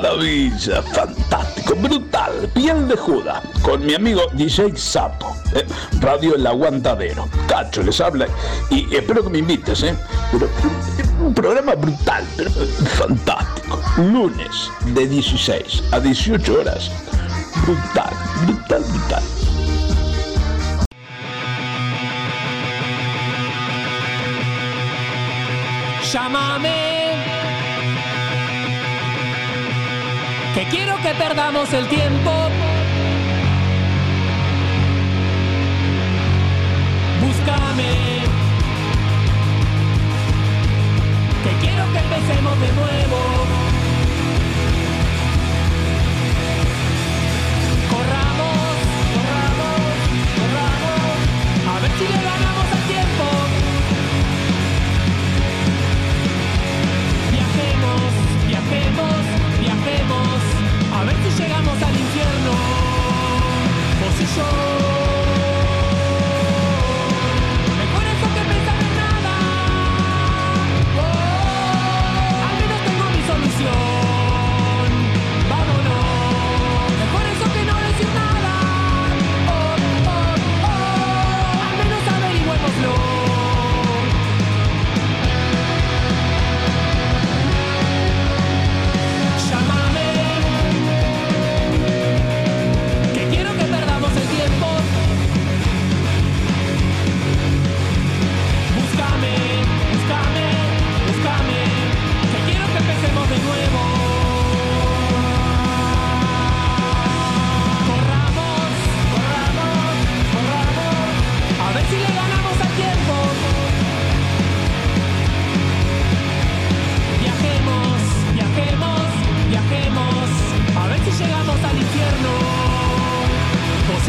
maravilla, fantástico, brutal, piel de Judas, con mi amigo DJ Sapo, ¿eh? Radio El Aguantadero. Cacho les habla y espero que me invites, ¿eh? Pero, un programa brutal, pero fantástico. Lunes de 16 a 18 horas. Brutal, brutal, brutal. Que quiero que perdamos el tiempo. Búscame. Que quiero que empecemos de nuevo. Corramos, corramos, corramos. A ver si le ganamos al tiempo. Viajemos, viajemos, A ver si llegamos al infierno. Vos y yo.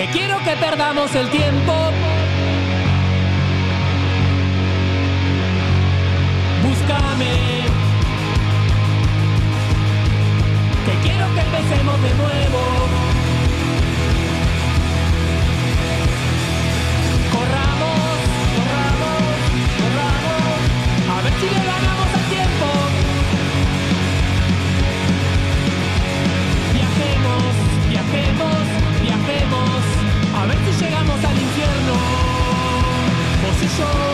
Que quiero que perdamos el tiempo. Vos y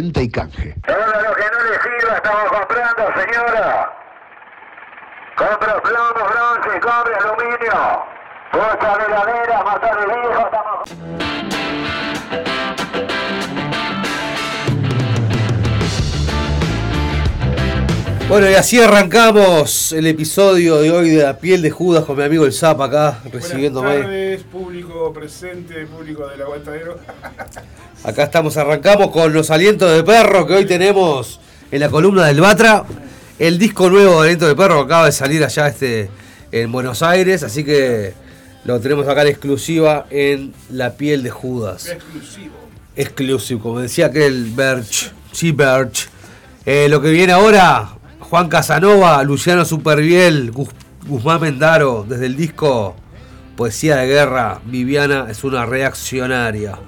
Venta y canje. Ahora lo que no le sirva estamos comprando, señora. Compra plomo, bronce, cobre, aluminio. Pocha de ladera, matar de viejo, estamos... Bueno, y así arrancamos el episodio de hoy de La Piel de Judas con mi amigo el Zap acá, recibiéndome. Buenas tardes, público presente, público del aguantadero. Acá estamos, arrancamos con los alientos de perro que hoy tenemos en la columna del Batra. El disco nuevo de Alientos de Perro acaba de salir allá este, en Buenos Aires, así que lo tenemos acá en exclusiva en La piel de Judas. Exclusivo. Exclusivo, como decía aquel Birch, sí Birch. Eh, lo que viene ahora, Juan Casanova, Luciano Superviel, Guzmán Mendaro, desde el disco Poesía de Guerra, Viviana es una reaccionaria.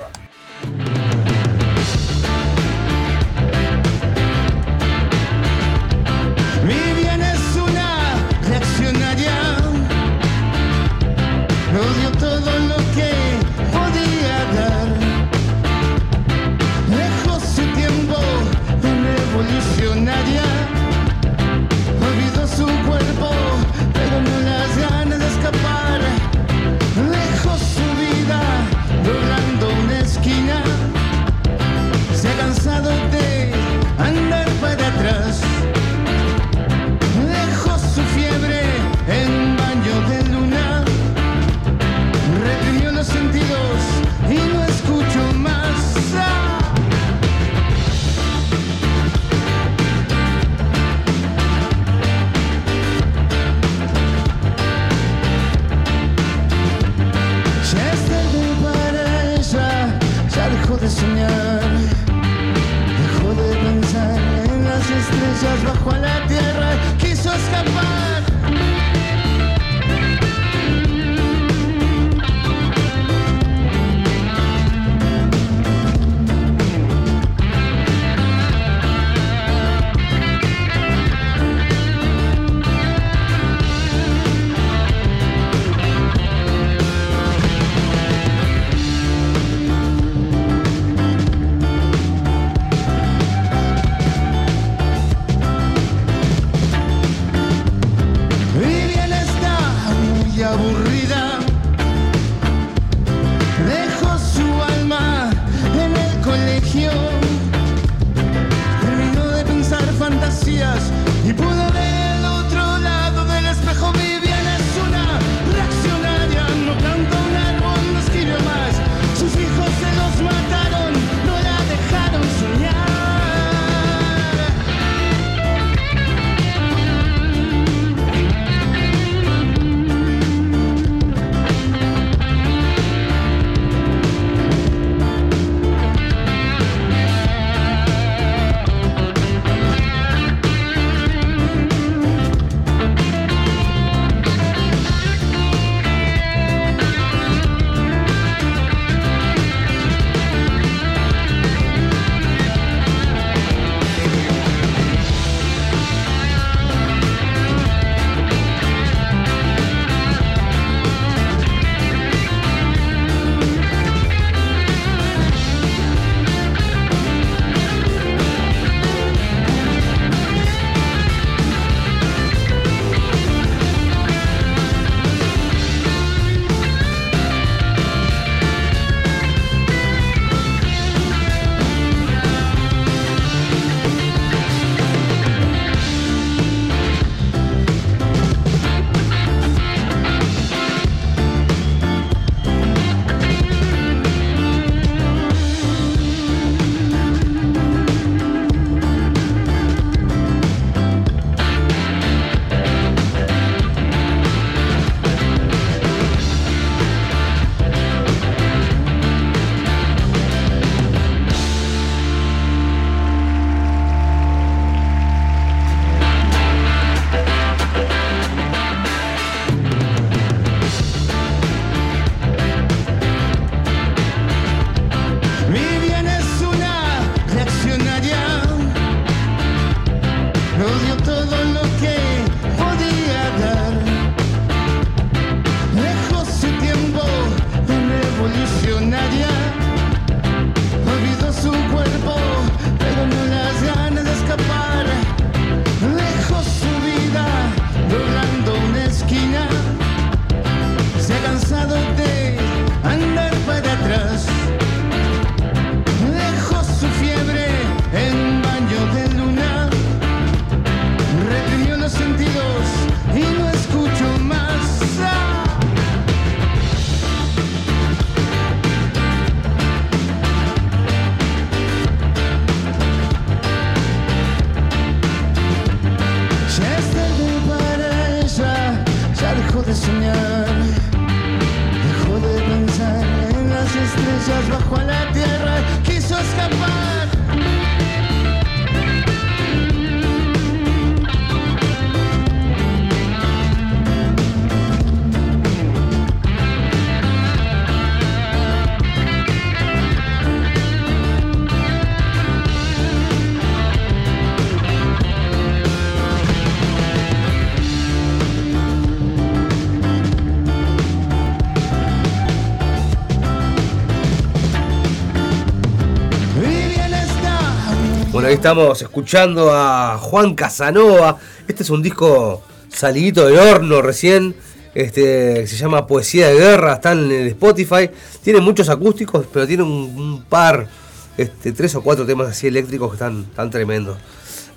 Bueno, ahí estamos escuchando a Juan Casanova. Este es un disco salidito del horno recién. Este, se llama Poesía de Guerra, está en el Spotify. Tiene muchos acústicos, pero tiene un, un par, este, tres o cuatro temas así eléctricos que están, tan tremendos.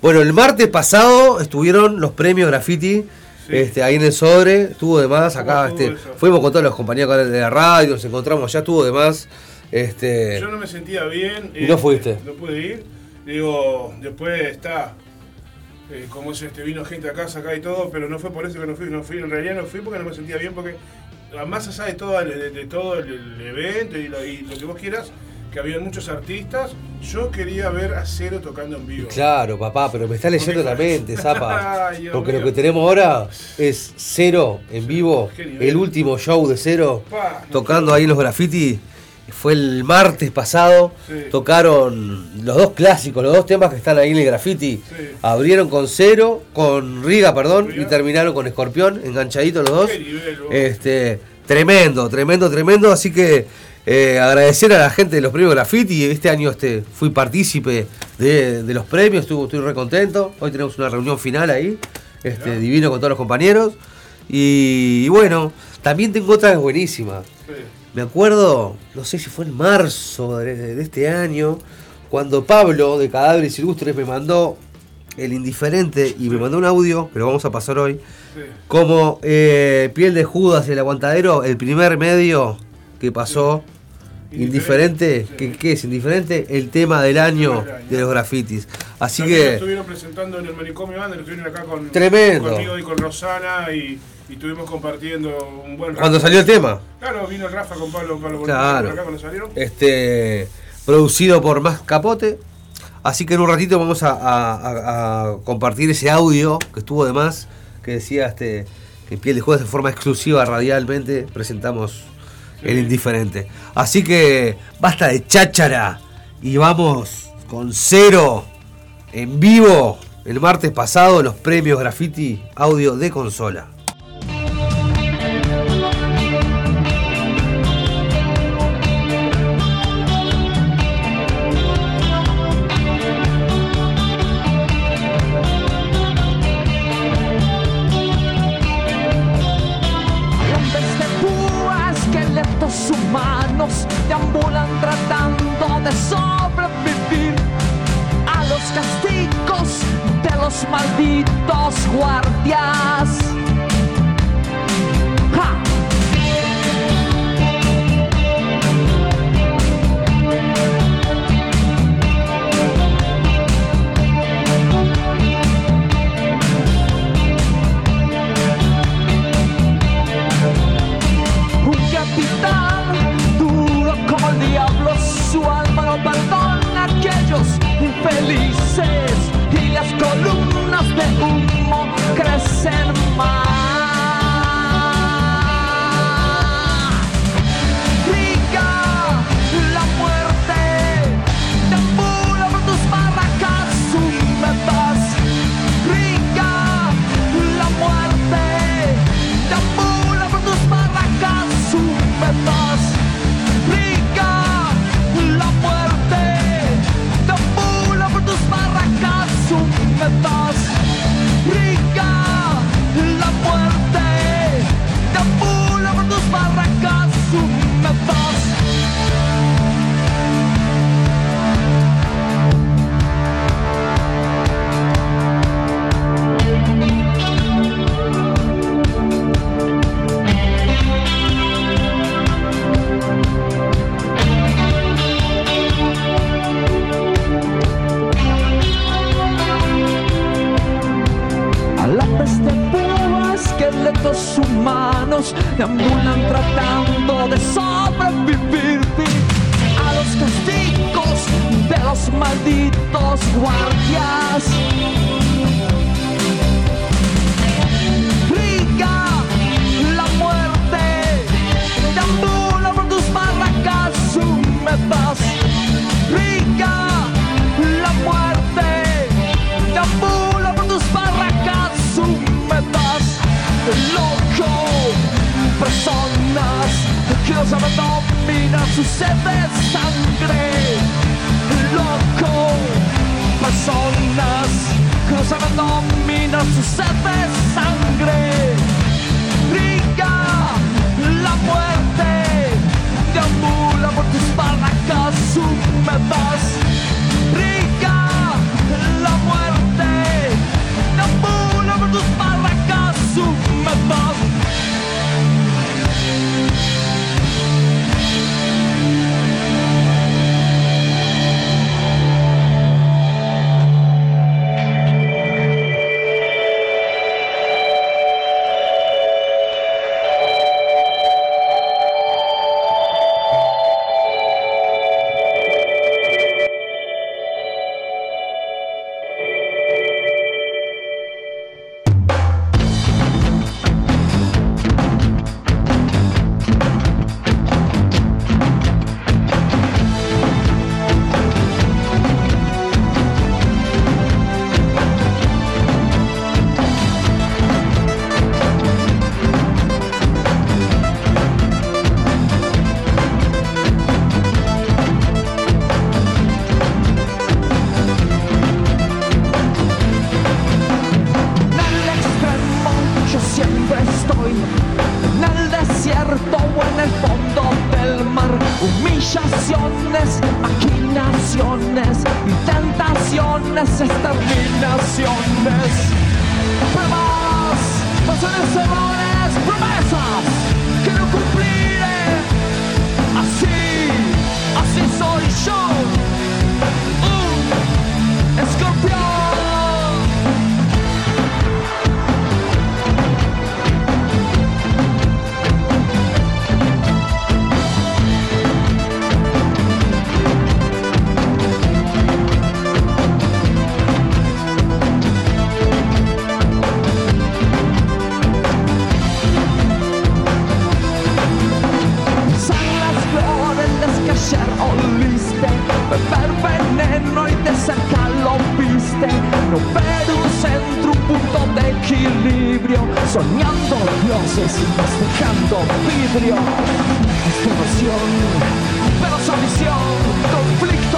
Bueno, el martes pasado estuvieron los premios graffiti. Este, ahí en el sobre, estuvo de más acá, ¿Cómo estuvo este, fuimos con todos los compañeros de la radio, nos encontramos ya, estuvo de más. Este, Yo no me sentía bien. ¿Y no fuiste? No pude ir. Digo, después está. eh, como es este, vino gente a casa acá y todo, pero no fue por eso que no fui, no fui, en realidad no fui porque no me sentía bien, porque más allá de todo de, de todo el, el evento y lo, y lo que vos quieras, que había muchos artistas, yo quería ver a Cero tocando en vivo. Claro, papá, pero me está leyendo Porque- la mente, Zapa. Ay, Porque lo que tenemos ahora es Cero en vivo, el último show de Cero, Pa, no tocando ahí los graffiti. Fue el martes pasado, Sí. tocaron los dos clásicos, los dos temas que están ahí en el graffiti. Sí. Abrieron con Cero, con Riga, perdón, Riga. y terminaron con Escorpión, enganchaditos los dos. Nivel. Este, tremendo, tremendo, tremendo. Así que eh, agradecer a la gente de los premios Graffiti. Este año este, fui partícipe de, de los premios, estuve, estoy re contento. Hoy tenemos una reunión final ahí, este, divino con todos los compañeros. Y, y bueno, también tengo otra buenísima. Sí. Me acuerdo, no sé si fue en marzo de, de este año, cuando Pablo de Cadáveres Ilustres me mandó el indiferente y me mandó un audio, que lo vamos a pasar hoy, Sí. como eh, Piel de Judas, el aguantadero, el primer medio que pasó, indiferente, Indiferente, ¿qué, sí. qué es indiferente? El tema del año de los grafitis. Así También lo que, estuvieron presentando en el manicomio lo estuvieron acá con Tremendo. conmigo y con Rosana y, y estuvimos compartiendo un buen cuando rato. salió el tema, Claro, vino Rafa con Pablo, Pablo Claro. acá cuando salieron. este, producido por Más Capote. Así que en un ratito vamos a, a- a- a compartir ese audio que estuvo de más, que decía este, que Piel de Judas de forma exclusiva radialmente presentamos el indiferente. Así que basta de cháchara y vamos con cero en vivo el martes pasado los premios graffiti audio de consola. Malditos guardias. Un capitán duro como el diablo, su alma no perdona a aquellos infelices y las columnas de humo crecen más. no ver un centro, un punto de equilibrio, soñando dioses, y festejando vidrio. Es tu pero su conflicto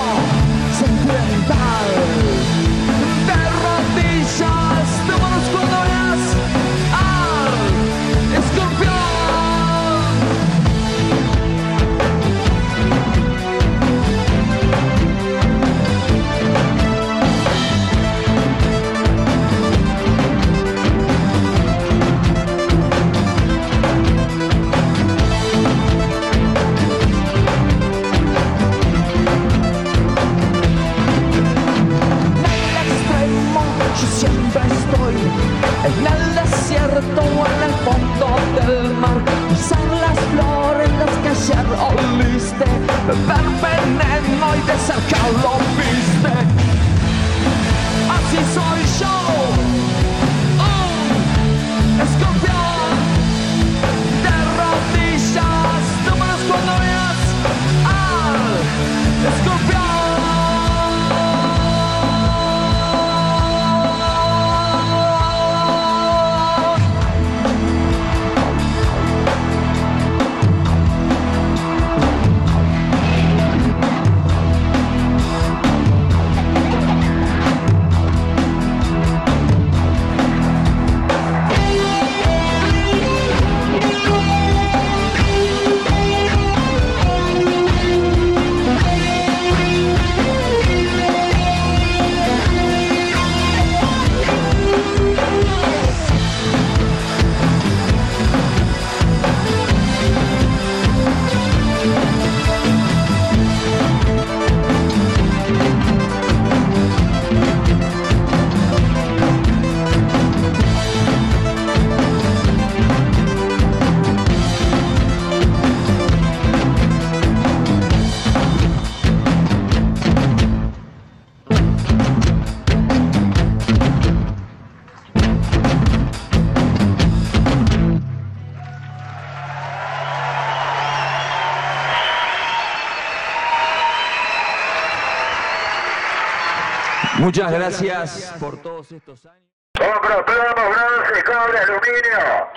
Muchas gracias por todos estos años. Compro plomo, bronce, cobre, aluminio.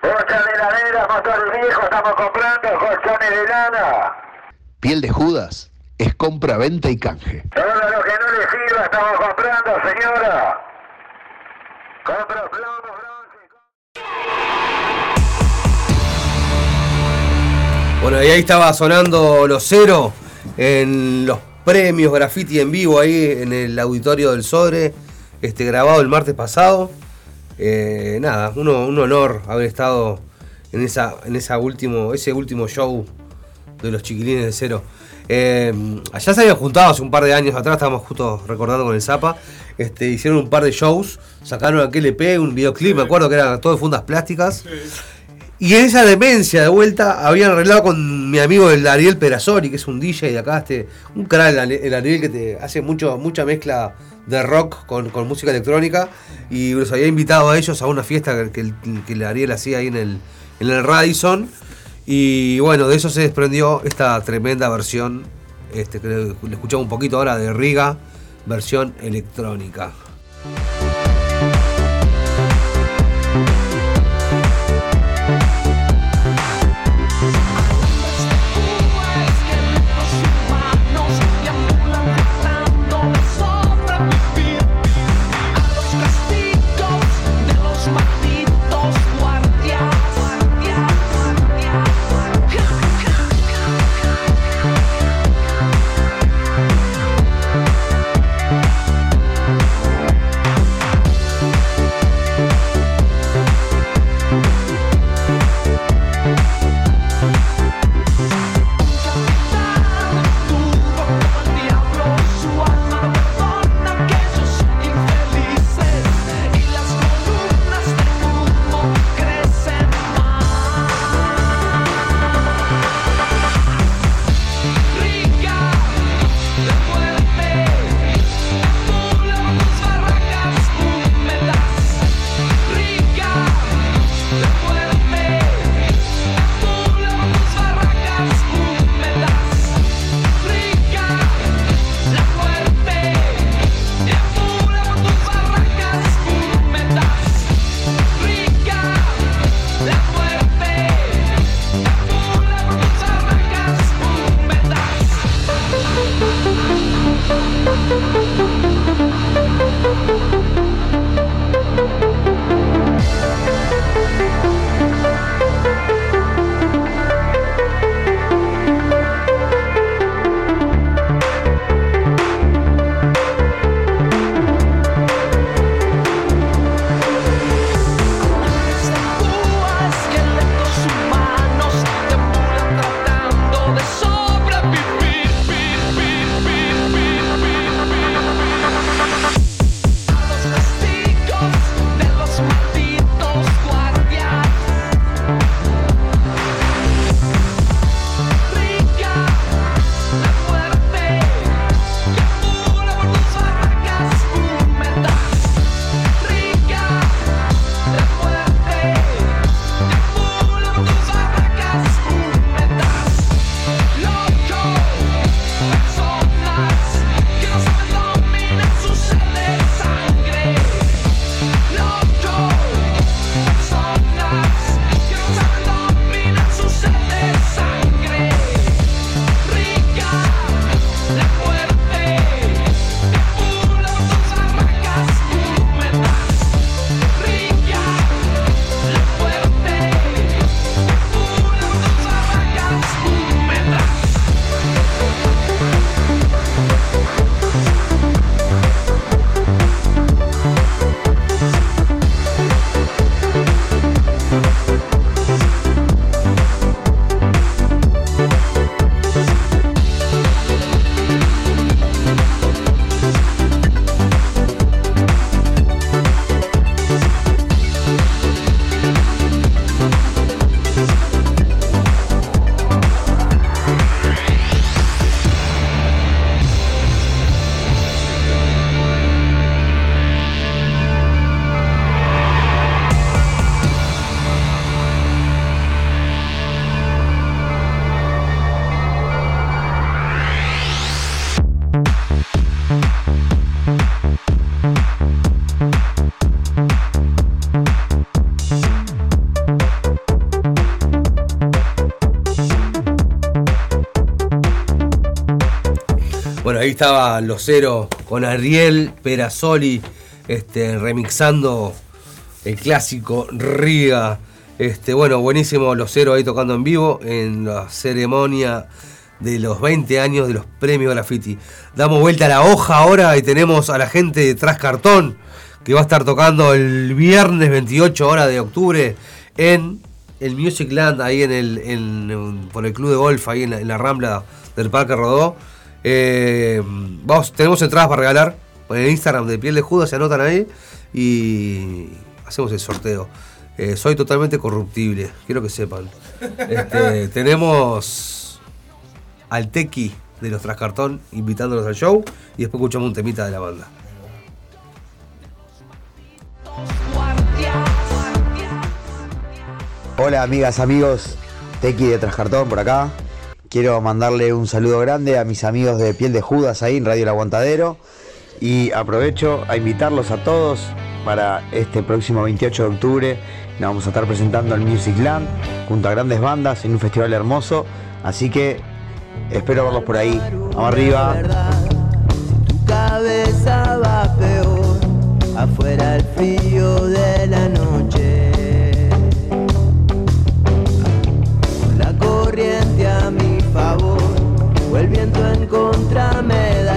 Bocha de heladera, motor viejo, estamos comprando colchones de lana. Piel de Judas es compra, venta y canje. Todo lo que no le sirva estamos comprando, señora. Compro plomo, bronce. Bueno, y ahí estaba sonando los cero en los premios graffiti en vivo ahí en el auditorio del Sodre, este, grabado el martes pasado. Eh, nada, uno- un honor haber estado en, esa, en esa último, ese último show de los chiquilines de cero. Eh, allá se habían juntado hace un par de años atrás, estábamos justo recordando con el Zapa. Este, hicieron un par de shows, sacaron aquel EP, un videoclip, me acuerdo que era todo de fundas plásticas. Y en esa demencia de vuelta habían arreglado con mi amigo el Ariel Perazori, que es un DJ de acá, este, un canal, el Ari- el Ariel que te hace mucho, mucha mezcla de rock con, música electrónica. Y los había invitado a ellos a una fiesta que, que el, que el Ariel hacía ahí en el, en el Radisson. Y bueno, de eso se desprendió esta tremenda versión, este, que le escuchamos un poquito ahora de Riga, versión electrónica. Estaba Lucero con Ariel Perazoli este, remixando el clásico Riga. Este, bueno, buenísimo Lucero ahí tocando en vivo en la ceremonia de los 20 años de los premios Graffiti. Damos vuelta a la hoja ahora y tenemos a la gente de Tras Cartón que va a estar tocando el viernes 28 horas de octubre en el Music Land, ahí en el, en- por el club de golf, ahí en la rambla del Parque Rodó. Eh, vamos, tenemos entradas para regalar en el Instagram de Piel de Judas, se anotan ahí y hacemos el sorteo. Eh, soy totalmente corruptible, quiero que sepan. Este, tenemos al Tequi de los Trascartón invitándonos al show y después escuchamos un temita de la banda. Hola amigas, amigos, Tequi de Trascartón por acá. Quiero mandarle un saludo grande a mis amigos de Piel de Judas ahí en Radio El Aguantadero. Y aprovecho a invitarlos a todos para este próximo 28 de octubre. Nos vamos a estar presentando el Music Land junto a grandes bandas en un festival hermoso. Así que espero verlos por ahí. Vamos arriba. Tu cabeza va peor, afuera el frío de la noche. Viento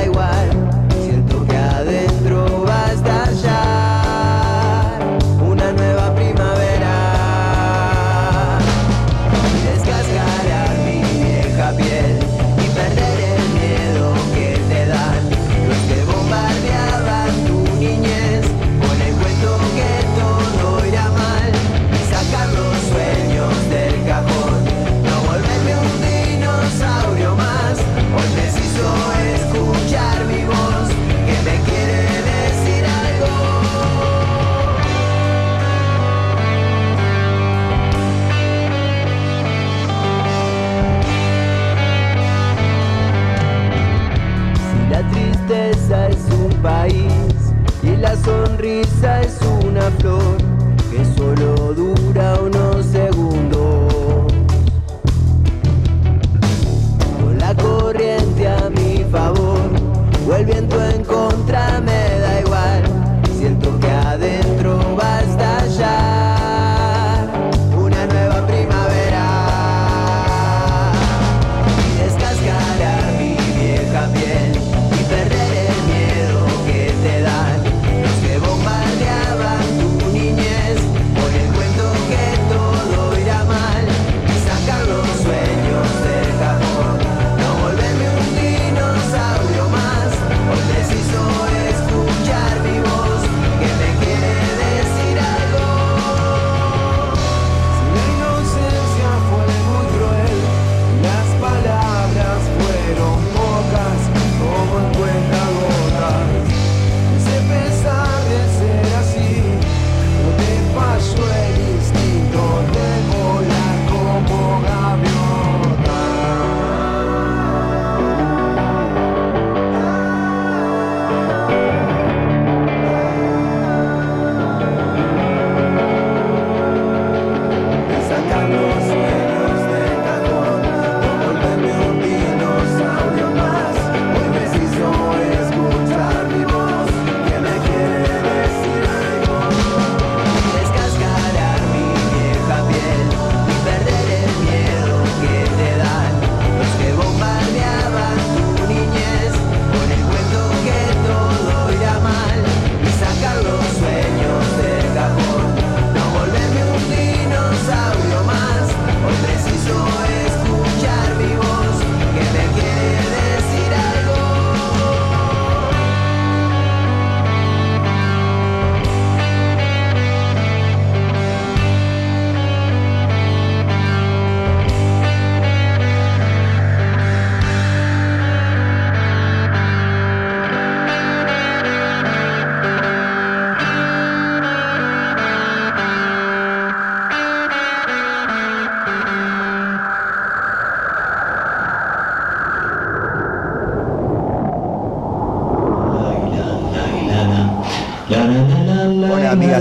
y la sonrisa es una flor que solo dura unos segundos. Con la corriente a mi favor o el viento en contra me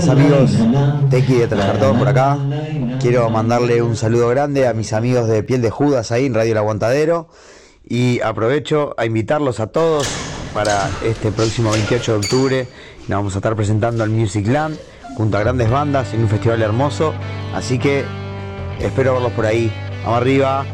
Amigas, amigos, Tequi de Trascartón por acá. Quiero mandarle un saludo grande a mis amigos de Piel de Judas ahí en Radio El Aguantadero. Y aprovecho a invitarlos a todos para este próximo 28 de octubre. Nos vamos a estar presentando al Music Land junto a grandes bandas en un festival hermoso. Así que espero verlos por ahí. Vamos arriba.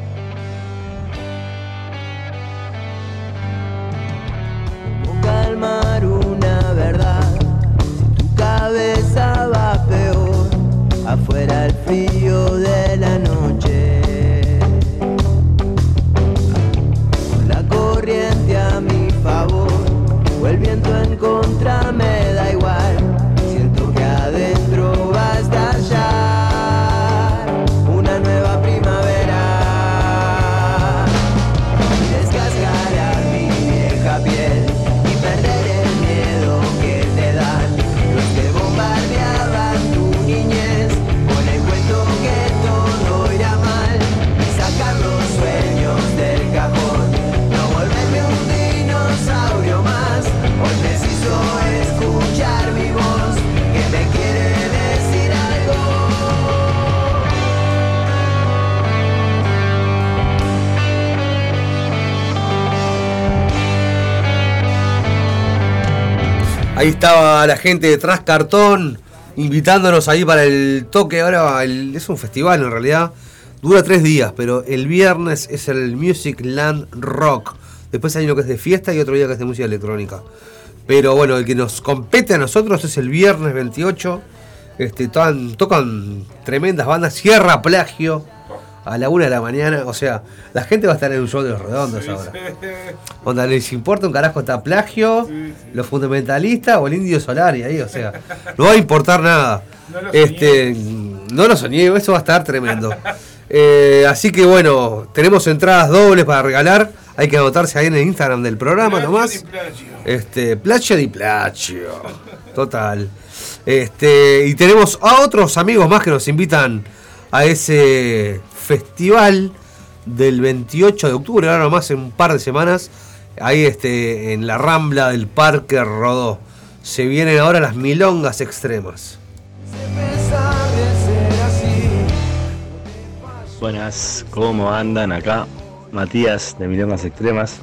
Ahí estaba la gente de Tras Cartón invitándonos ahí para el toque. Ahora es un festival en realidad. Dura tres días, pero el viernes es el Music Land Rock. Después hay uno que es de fiesta y otro día que es de música electrónica. Pero bueno, el que nos compete a nosotros es el viernes 28. Este, tocan, tocan tremendas bandas. Sierra Plagio a la una de la mañana. O sea, la gente va a estar en un show de los redondos ahora. Onda, les importa un carajo está plagio, los fundamentalistas o el indio solar y ahí, o sea, no va a importar nada. No lo este, no lo soñé, eso va a estar tremendo. Eh, así que bueno, tenemos entradas dobles para regalar. Hay que anotarse ahí en el Instagram del programa nomás. Este, Plagio di Plagio. Total. Este, y tenemos a otros amigos más que nos invitan a ese festival del 28 de octubre, ahora nomás en un par de semanas, ahí este, en la rambla del Parque Rodó. Se vienen ahora las milongas extremas. Buenas, ¿cómo andan acá? Matías de Milongas Extremas.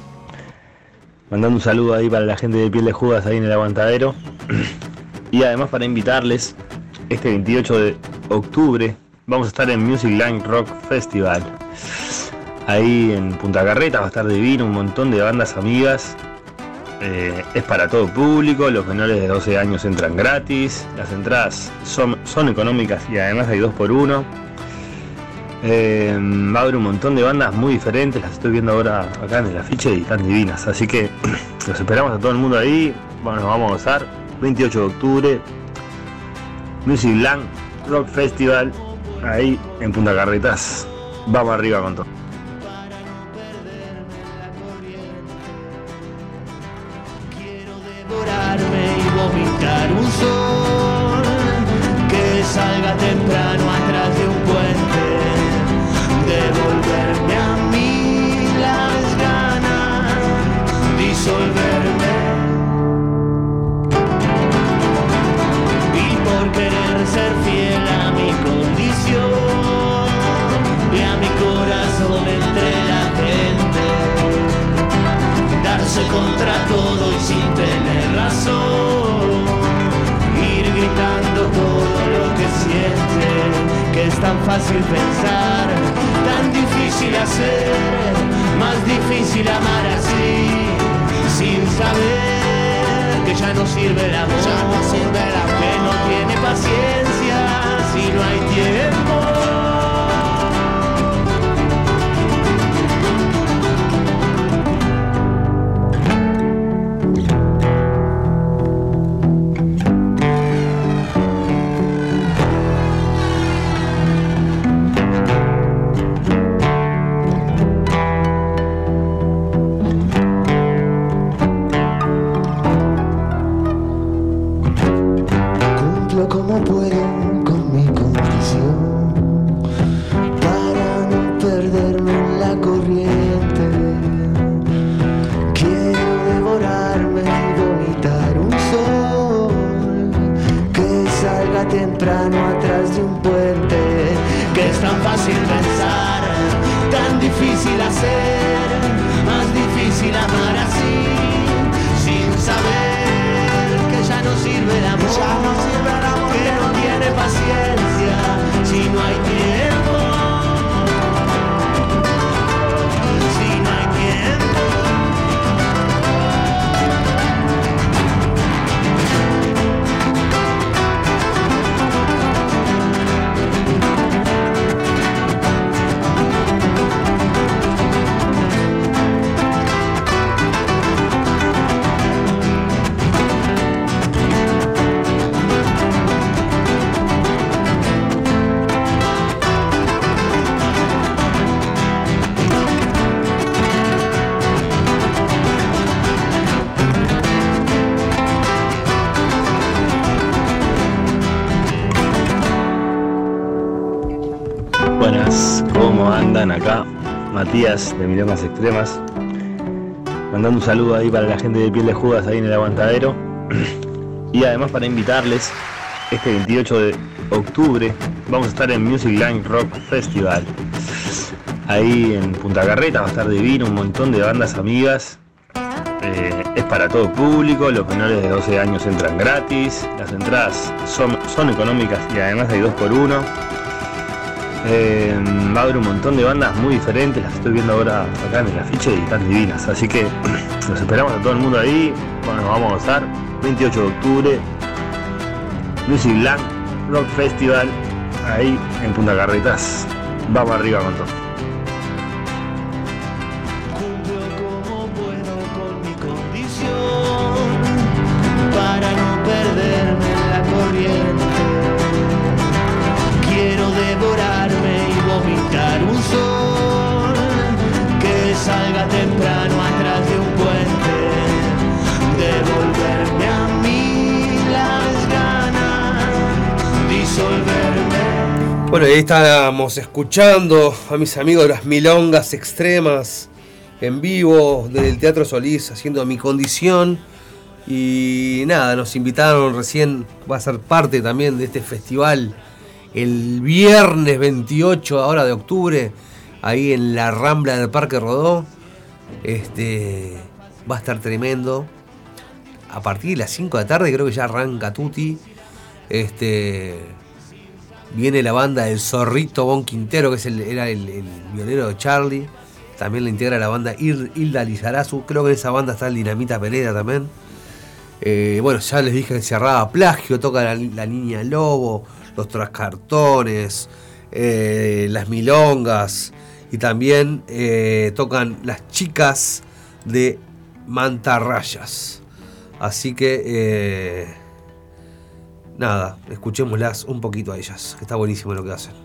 Mandando un saludo ahí para la gente de Piel de Judas ahí en el aguantadero. Y además para invitarles, este 28 de octubre vamos a estar en Music Line Rock Festival. Ahí en Punta Carreta va a estar divino, un montón de bandas amigas. Eh, es para todo público, los menores de 12 años entran gratis, las entradas son, son económicas y además hay dos por uno. Eh, va a haber un montón de bandas muy diferentes, las estoy viendo ahora acá en el afiche y están divinas. Así que los esperamos a todo el mundo ahí. Bueno, nos vamos a gozar. 28 de octubre, Music Land Rock Festival, ahí en Punta Carretas. Vamos arriba con todo. Fácil pensar, tan difícil hacer, más difícil amar así, sin saber que ya no sirve el amor, que no tiene paciencia si no hay tiempo. Como puedo con mi condición para no perderme en la corriente. Quiero devorarme y vomitar un sol que salga temprano atrás de un puente. que es tan fácil pensar, tan difícil hacer, ¿cómo andan acá? Matías de Milongas Extremas. Mandando un saludo ahí para la gente de Piel de Judas ahí en el aguantadero. Y además para invitarles, este 28 de octubre vamos a estar en Music Line Rock Festival. Ahí en Punta Carreta va a estar divino, un montón de bandas amigas. Eh, es para todo público, los menores de 12 años entran gratis, las entradas son, son económicas y además hay dos por uno. Eh, va a haber un montón de bandas muy diferentes, las estoy viendo ahora acá en el afiche y están divinas. Así que los esperamos a todo el mundo ahí. Bueno, nos vamos a gozar. 28 de octubre, Music Blanc Rock Festival, ahí en Punta Carretas. Vamos arriba con todo. Ahí estábamos escuchando a mis amigos de las milongas extremas en vivo desde el Teatro Solís haciendo mi condición. Y nada, nos invitaron recién, va a ser parte también de este festival el viernes 28 ahora de octubre, ahí en la Rambla del Parque Rodó. Este va a estar tremendo. A partir de las 5 de la tarde creo que ya arranca Tuti. Este viene la banda del Zorrito Bon Quintero, que es el- era el, violero de Charlie. También le integra la banda Hilda Lizarazu. Creo que en esa banda está el Dinamita Pereda también. Eh, bueno, ya les dije que cerraba plagio, toca la, la niña Lobo, los trascartones, eh, las milongas y también eh, tocan las chicas de Mantarrayas. Así que nada, escuchémoslas un poquito a ellas, que está buenísimo lo que hacen.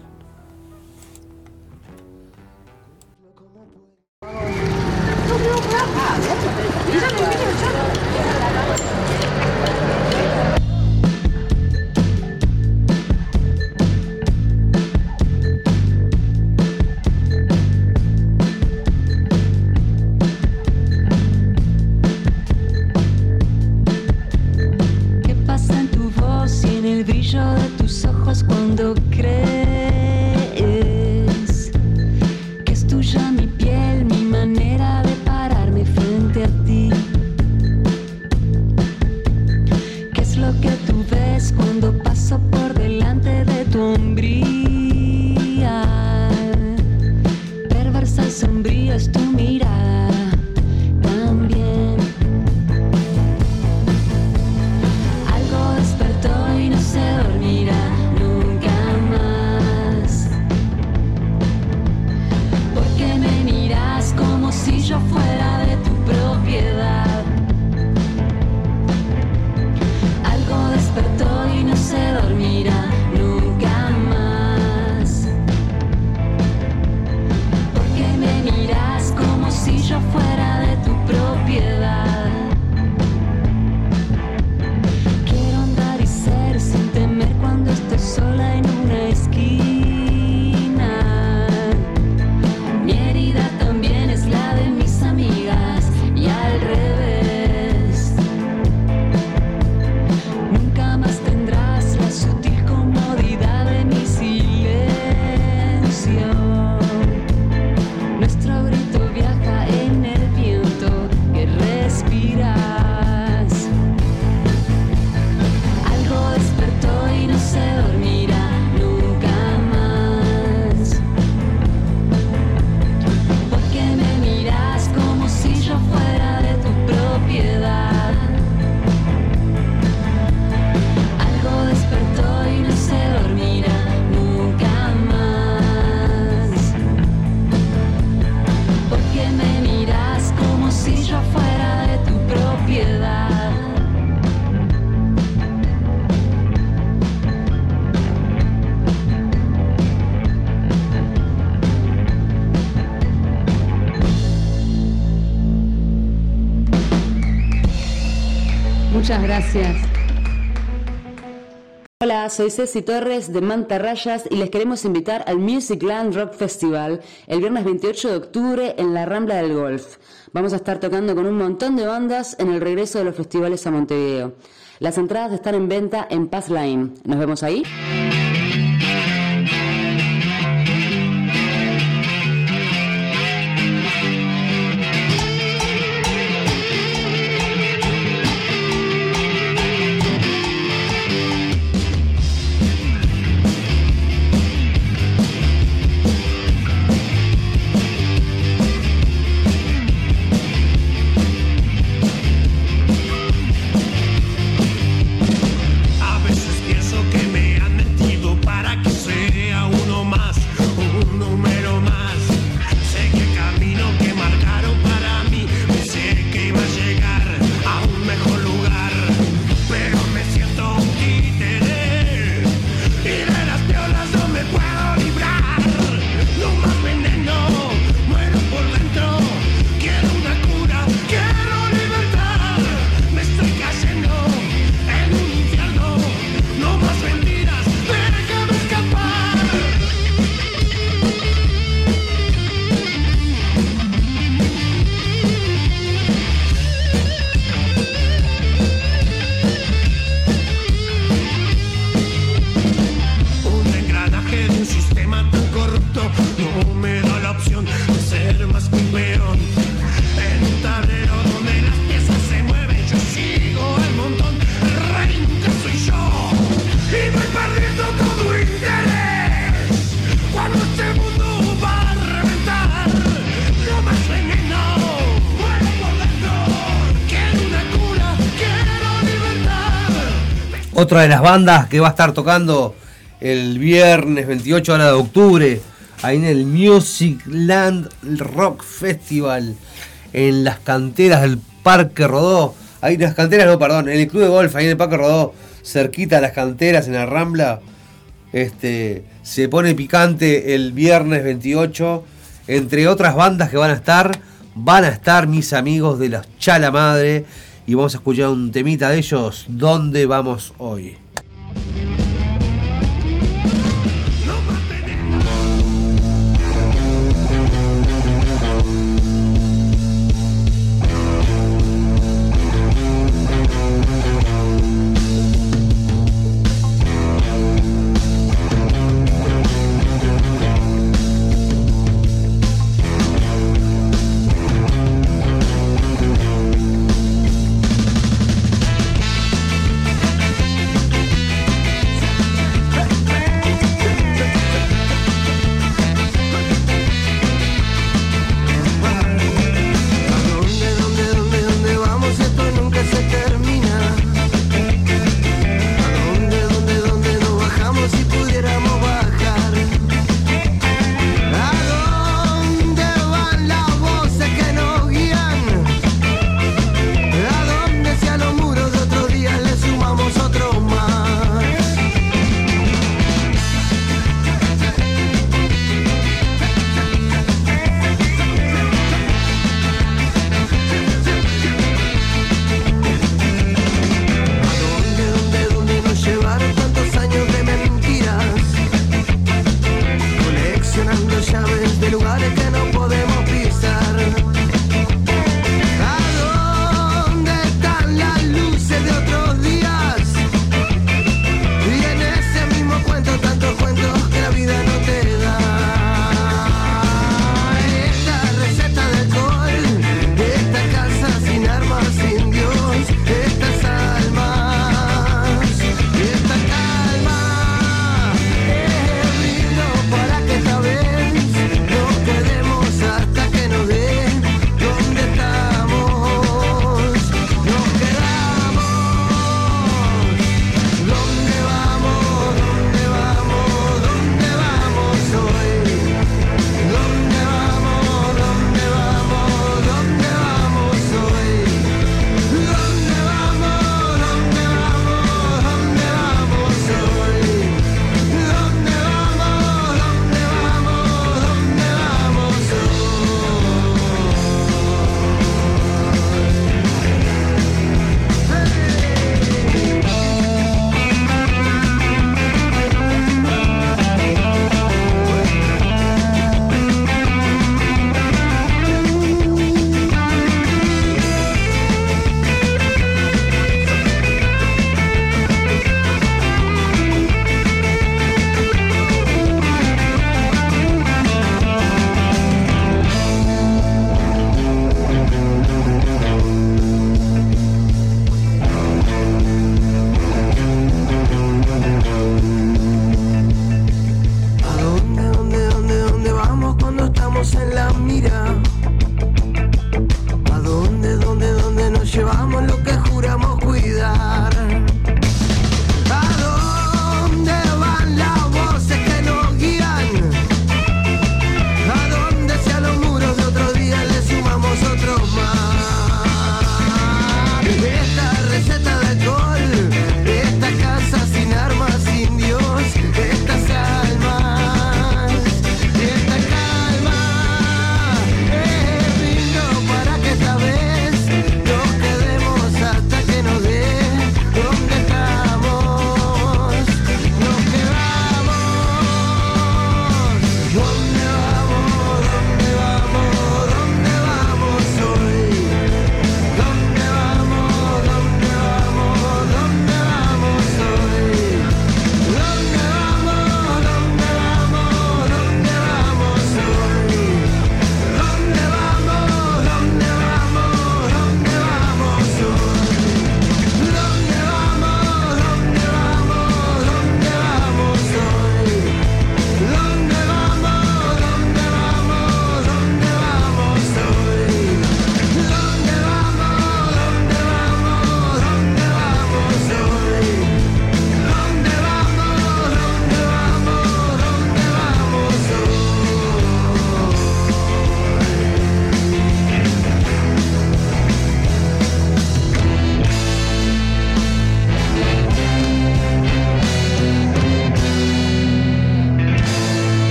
Gracias. Hola, soy Ceci Torres de Manta Rayas y les queremos invitar al Musicland Rock Festival el viernes 28 de octubre en la Rambla del Golf. Vamos a estar tocando con un montón de bandas en el regreso de los festivales a Montevideo. Las entradas están en venta en Pass Line. ¿Nos vemos ahí? Otra de las bandas que va a estar tocando el viernes 28 de octubre, ahí en el Musicland Rock Festival, en las canteras del Parque Rodó. Ahí en las canteras, no, perdón, en el Club de Golf, ahí en el Parque Rodó, cerquita de las canteras, en la Rambla. Este, se pone picante el viernes 28. Entre otras bandas que van a estar, van a estar mis amigos de la Chala Madre. Y vamos a escuchar un temita de ellos, ¿Dónde vamos hoy?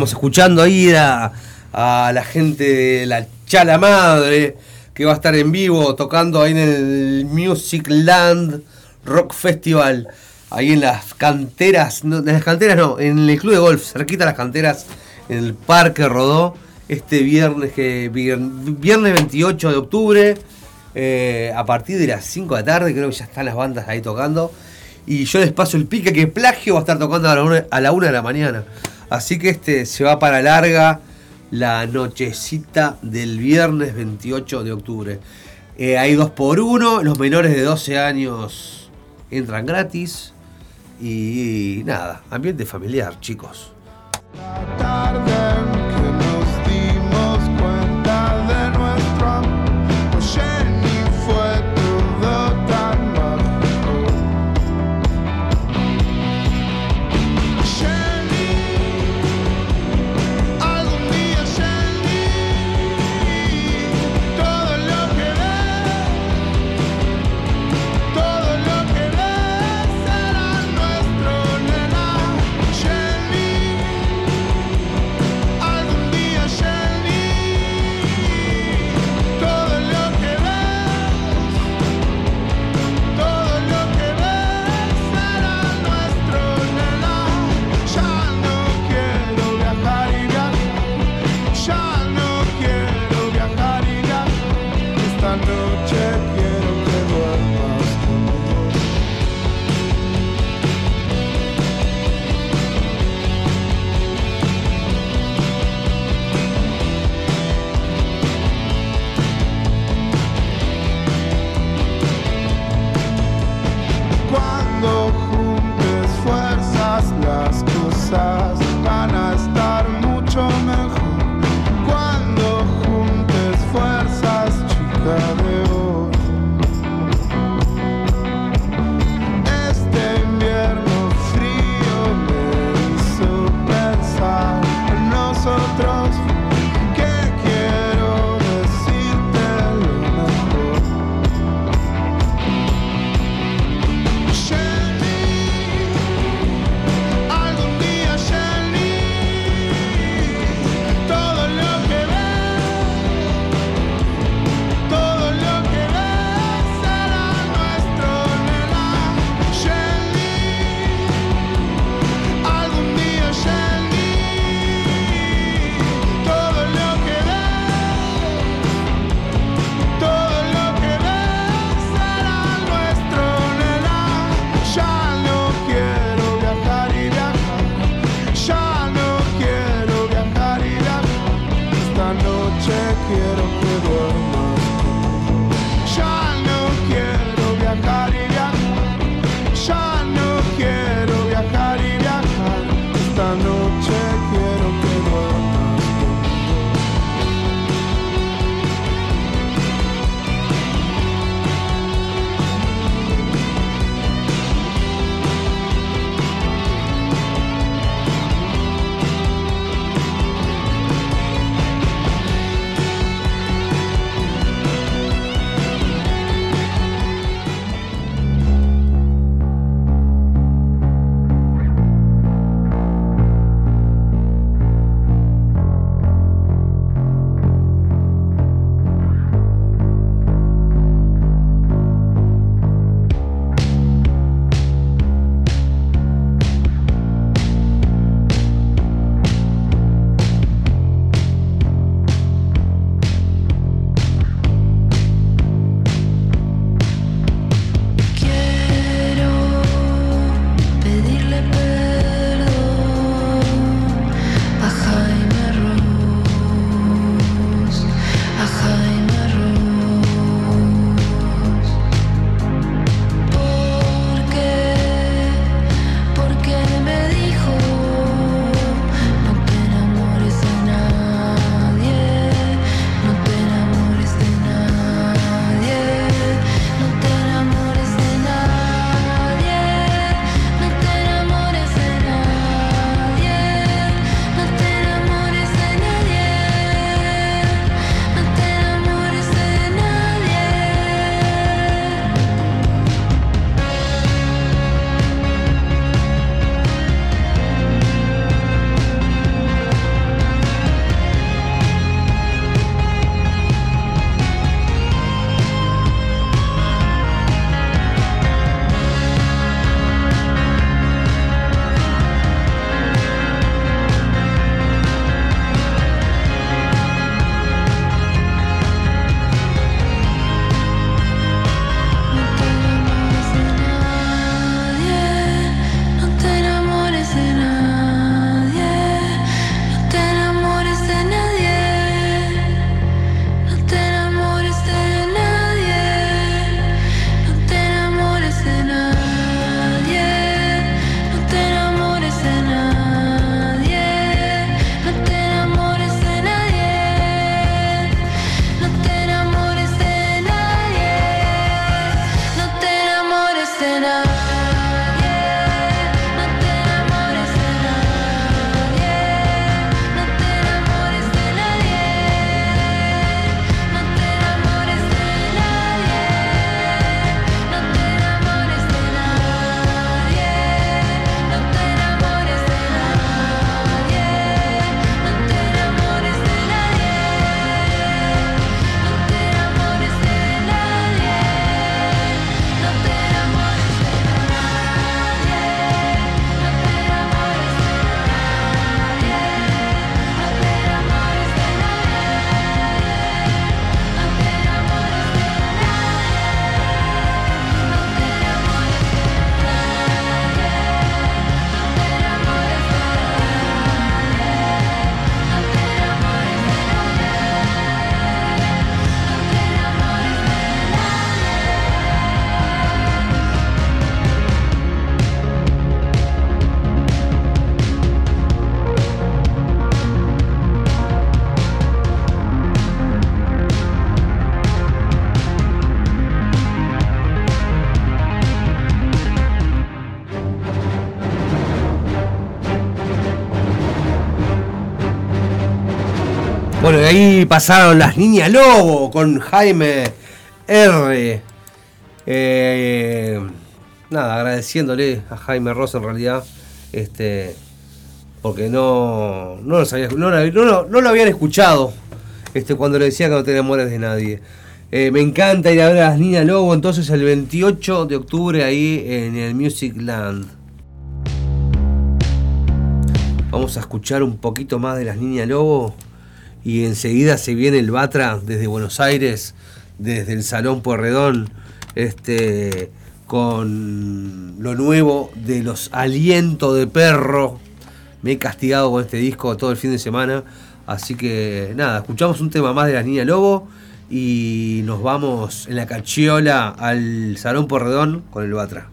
Estábamos escuchando ahí a la gente de la Chala Madre, que va a estar en vivo tocando ahí en el Music Land Rock Festival, ahí en las canteras, no, en las canteras no, en el club de golf, cerquita de las canteras, en el Parque Rodó, este viernes, que, vier- viernes 28 de octubre, eh, a partir de las 5 de la tarde, creo que ya están las bandas ahí tocando. Y yo les paso el pique que Plagio va a estar tocando a la una, a la una de la mañana. Así que este se va para larga la nochecita del viernes 28 de octubre. Eh, hay dos por uno, los menores de 12 años entran gratis. Y, nada, ambiente familiar, chicos. Pasaron las Niñas Lobo con Jaime R. Eh, nada, agradeciéndole a Jaime Rosa en realidad. Este. Porque no. No, los había- no, no no lo habían escuchado. Este, cuando le decía que no te enamores de nadie. Eh, me encanta ir a ver a las Niñas Lobo entonces el 28 de octubre ahí en el Music Land. Vamos a escuchar un poquito más de las Niñas Lobo y enseguida se viene el Batra desde Buenos Aires, desde el Salón Porredón, este, con lo nuevo de los Aliento de Perro. Me he castigado con este disco todo el fin de semana, así que nada, escuchamos un tema más de las Niñas Lobo y nos vamos en la cachiola al Salón Porredón con el Batra.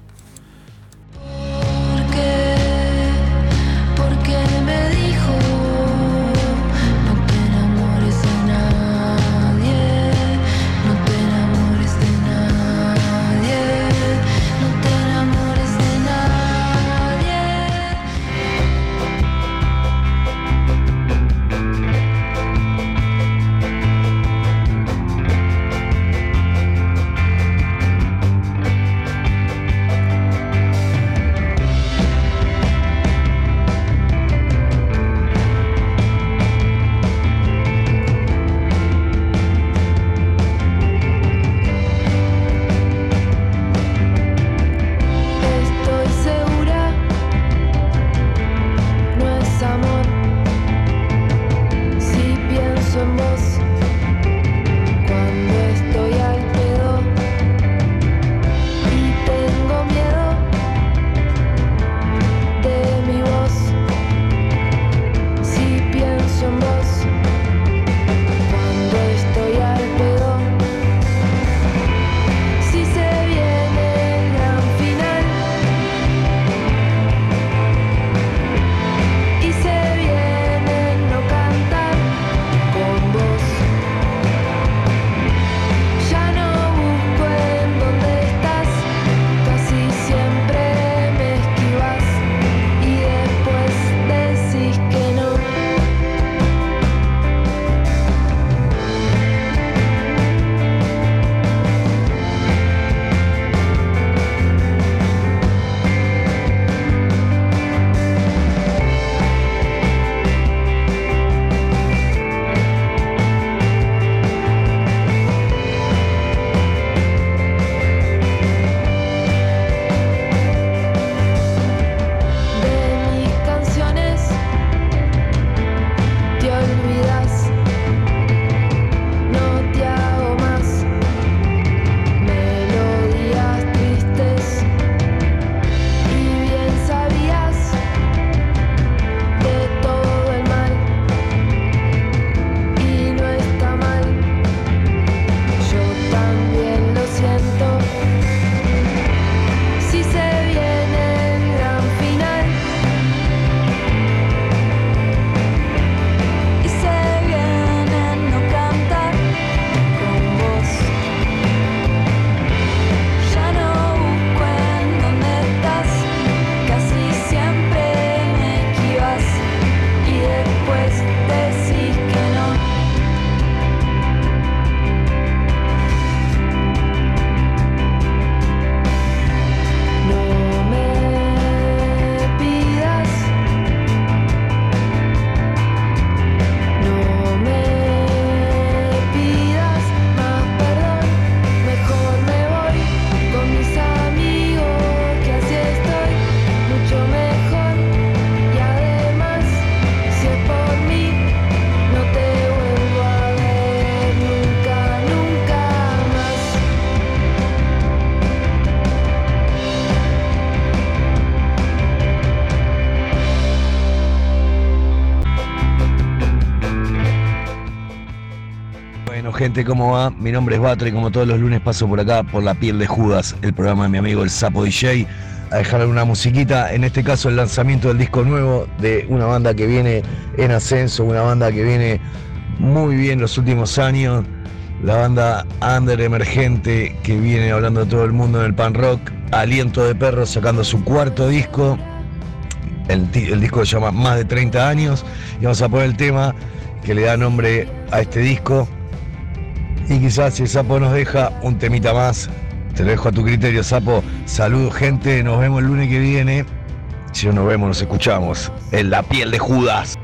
Gente, ¿cómo va? Mi nombre es Batra y como todos los lunes paso por acá por la piel de Judas, el programa de mi amigo el Sapo DJ, a dejarle una musiquita, en este caso el lanzamiento del disco nuevo de una banda que viene en ascenso, una banda que viene muy bien los últimos años, la banda Under Emergente que viene hablando de todo el mundo en el pan rock, Aliento de Perro sacando su cuarto disco, el, el disco se llama Más de 30 años y vamos a poner el tema que le da nombre a este disco. Y quizás si el sapo nos deja un temita más, te lo dejo a tu criterio, sapo. Saludos, gente. Nos vemos el lunes que viene. Si no nos vemos, nos escuchamos en la piel de Judas.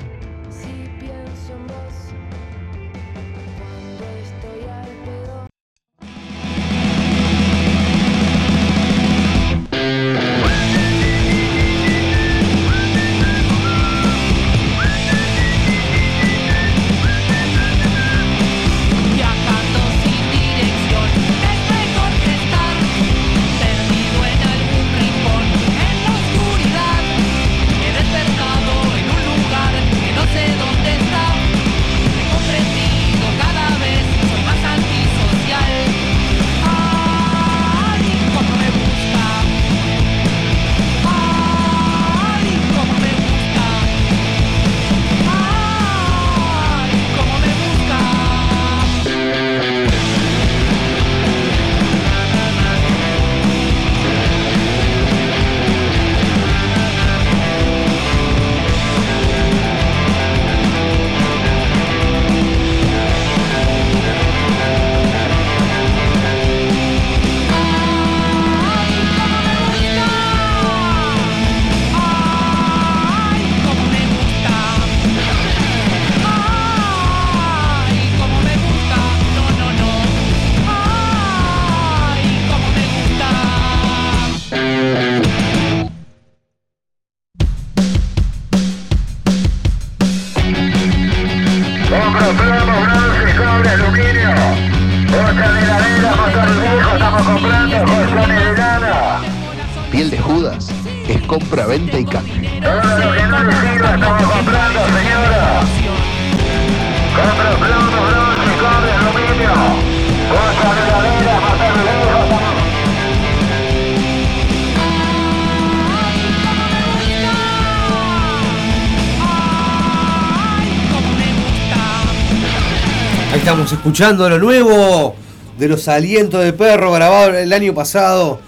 Escuchando lo nuevo de los alientos de perro grabado el año pasado.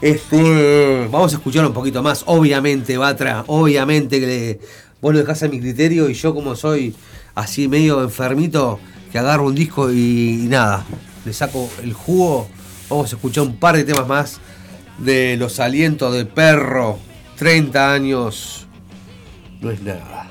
Este, vamos a escuchar un poquito más, obviamente, Batra, obviamente que le- vos lo dejás a mi criterio y yo como soy así medio enfermito, que agarro un disco y, nada, le saco el jugo. Vamos a escuchar un par de temas más de los alientos de perro. 30 años no es nada.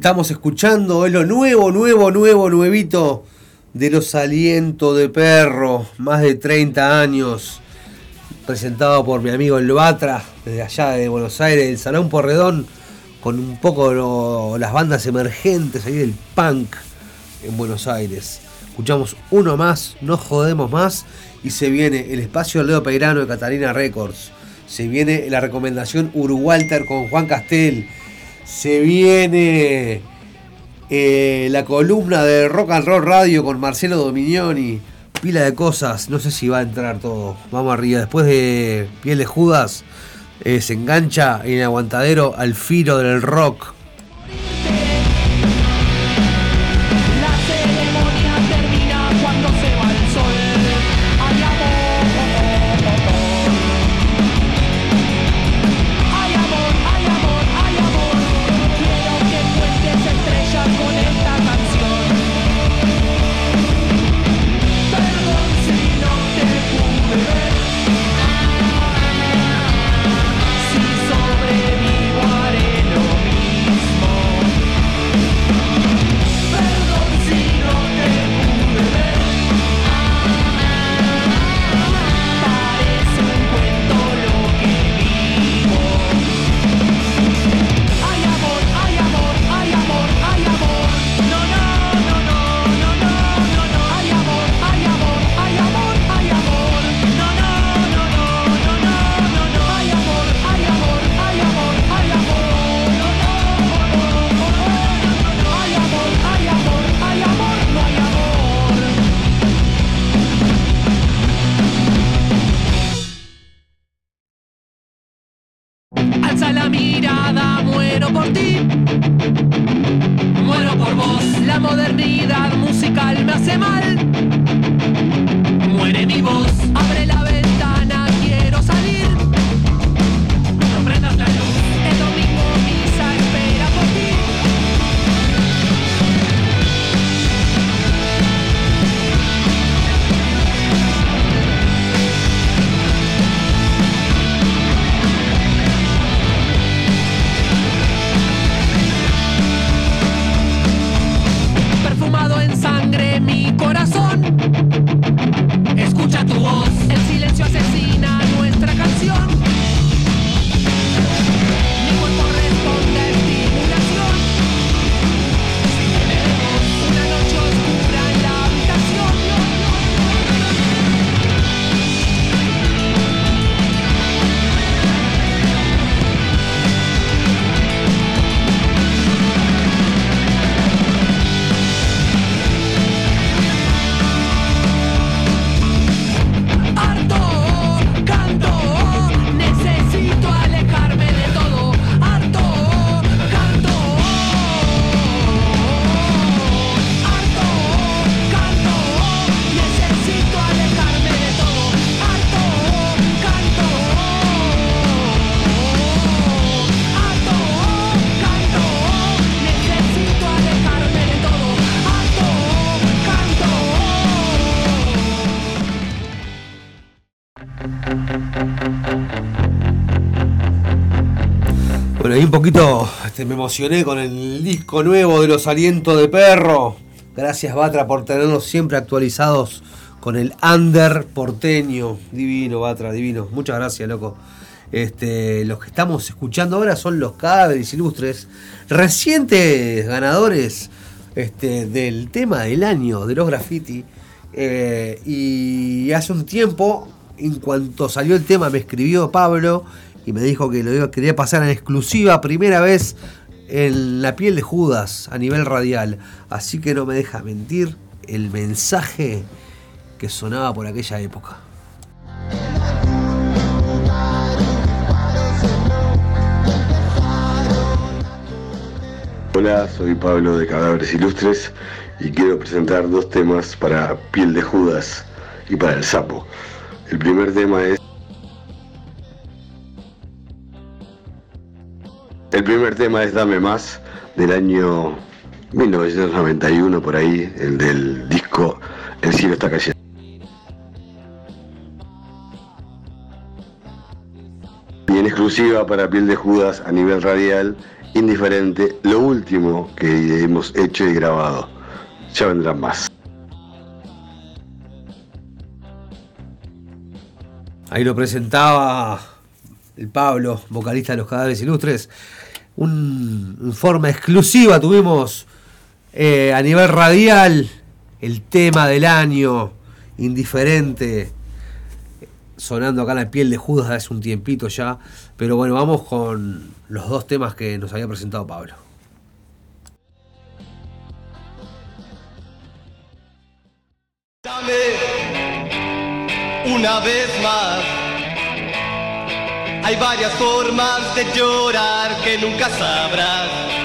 Estamos escuchando es lo nuevo, nuevo, nuevo, nuevito de los alientos de perro, más de 30 años, presentado por mi amigo El Batra, desde allá de Buenos Aires, el Salón Porredón, con un poco las bandas emergentes ahí del punk en Buenos Aires. Escuchamos uno más, no jodemos más, y se viene el espacio Leo Peirano de Catalina Records. Se viene la recomendación Urugualter con Juan Castel. Se viene eh, la columna de Rock and Roll Radio con Marcelo Dominioni. Pila de cosas, no sé si va a entrar todo. Vamos arriba. Después de Piel de Judas, eh, se engancha en el aguantadero al filo del rock. Este, me emocioné con el disco nuevo de los alientos de perro. Gracias Batra por tenernos siempre actualizados con el under porteño. Divino, Batra, divino. Muchas gracias, loco. Este, los que estamos escuchando ahora son los cadáveres ilustres, recientes ganadores este, del tema del año de los graffiti. Eh, y hace un tiempo, en cuanto salió el tema, me escribió Pablo y me dijo que lo quería pasar en exclusiva, primera vez en la piel de Judas a nivel radial. Así que no me deja mentir el mensaje que sonaba por aquella época. Hola, soy Pablo de Cadáveres Ilustres y quiero presentar dos temas para Piel de Judas y para El Sapo. El primer tema es... El primer tema es Dame Más, del año 1991, por ahí, el del disco El cielo está cayendo. Y en exclusiva para Piel de Judas a nivel radial, indiferente, lo último que hemos hecho y grabado. Ya vendrán más. Ahí lo presentaba el Pablo, vocalista de Los Cadáveres Ilustres un, forma exclusiva tuvimos eh, a nivel radial el tema del año indiferente sonando acá en la piel de Judas hace un tiempito ya, pero bueno, vamos con los dos temas que nos había presentado Pablo. Dame una vez más hay varias formas de llorar que nunca sabrás.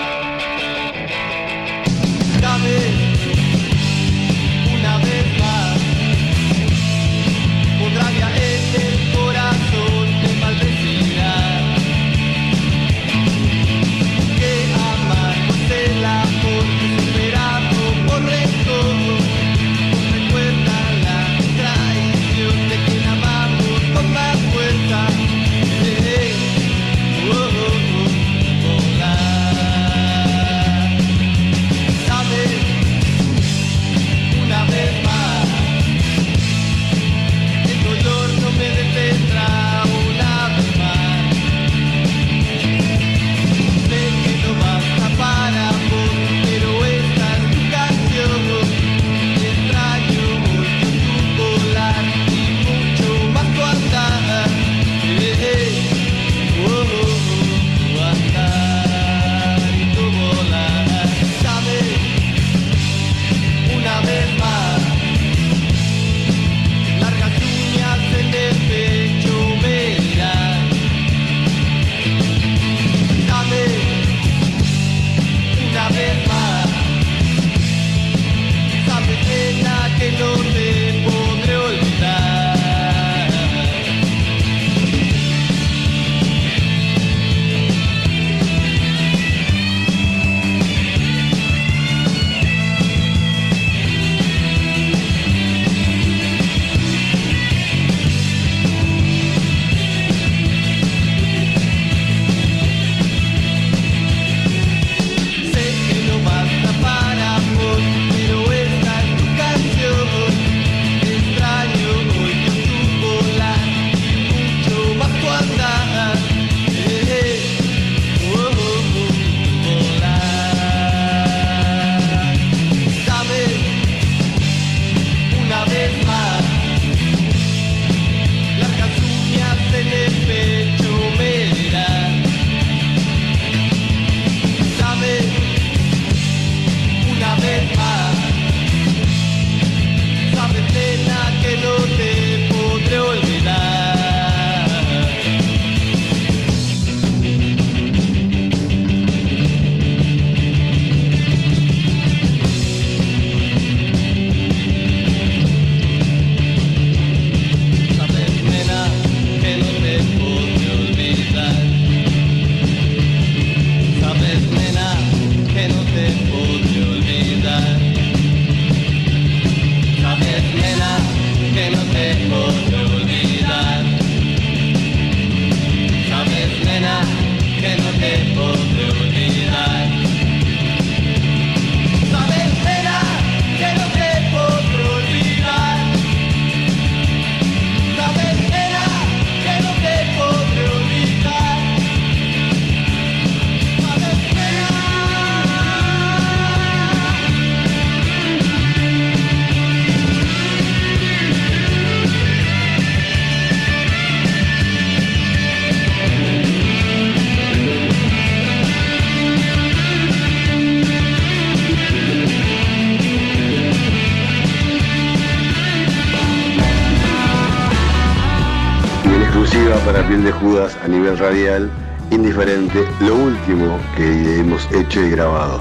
radial indiferente, lo último que hemos hecho y grabado.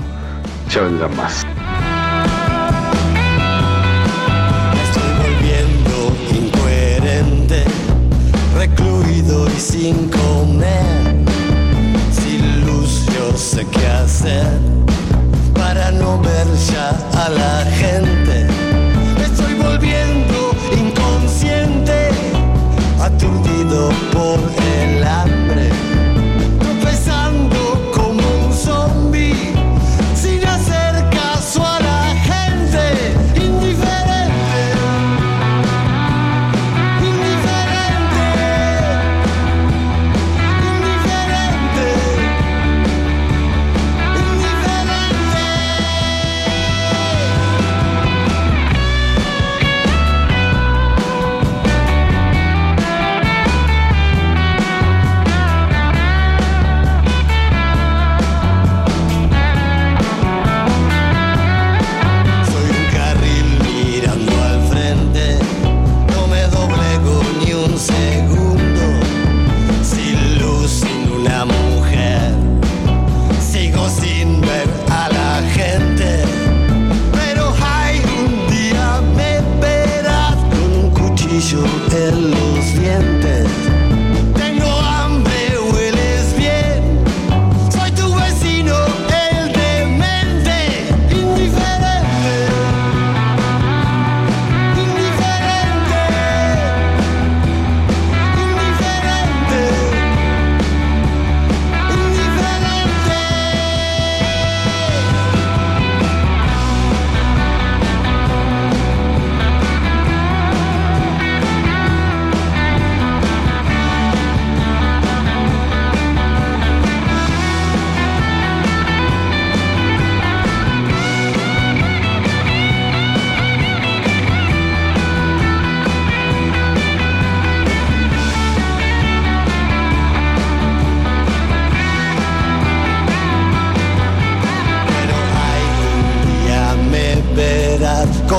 Ya vendrán más.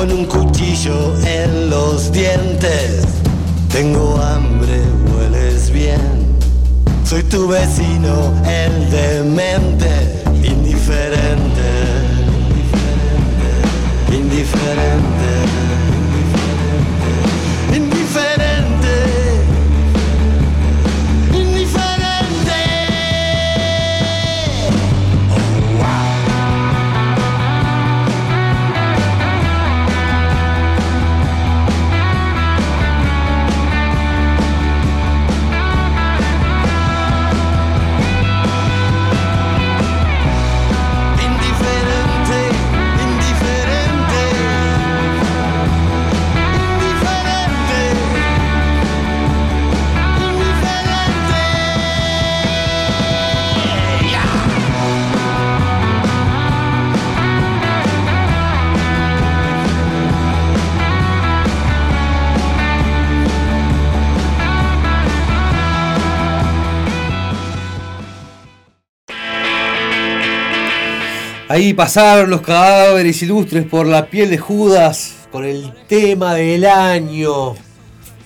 Con un cuchillo en los dientes. Tengo hambre, hueles bien. Soy tu vecino, el demente, indiferente, indiferente, indiferente, Ahí pasaron los cadáveres ilustres por la piel de Judas con el tema del año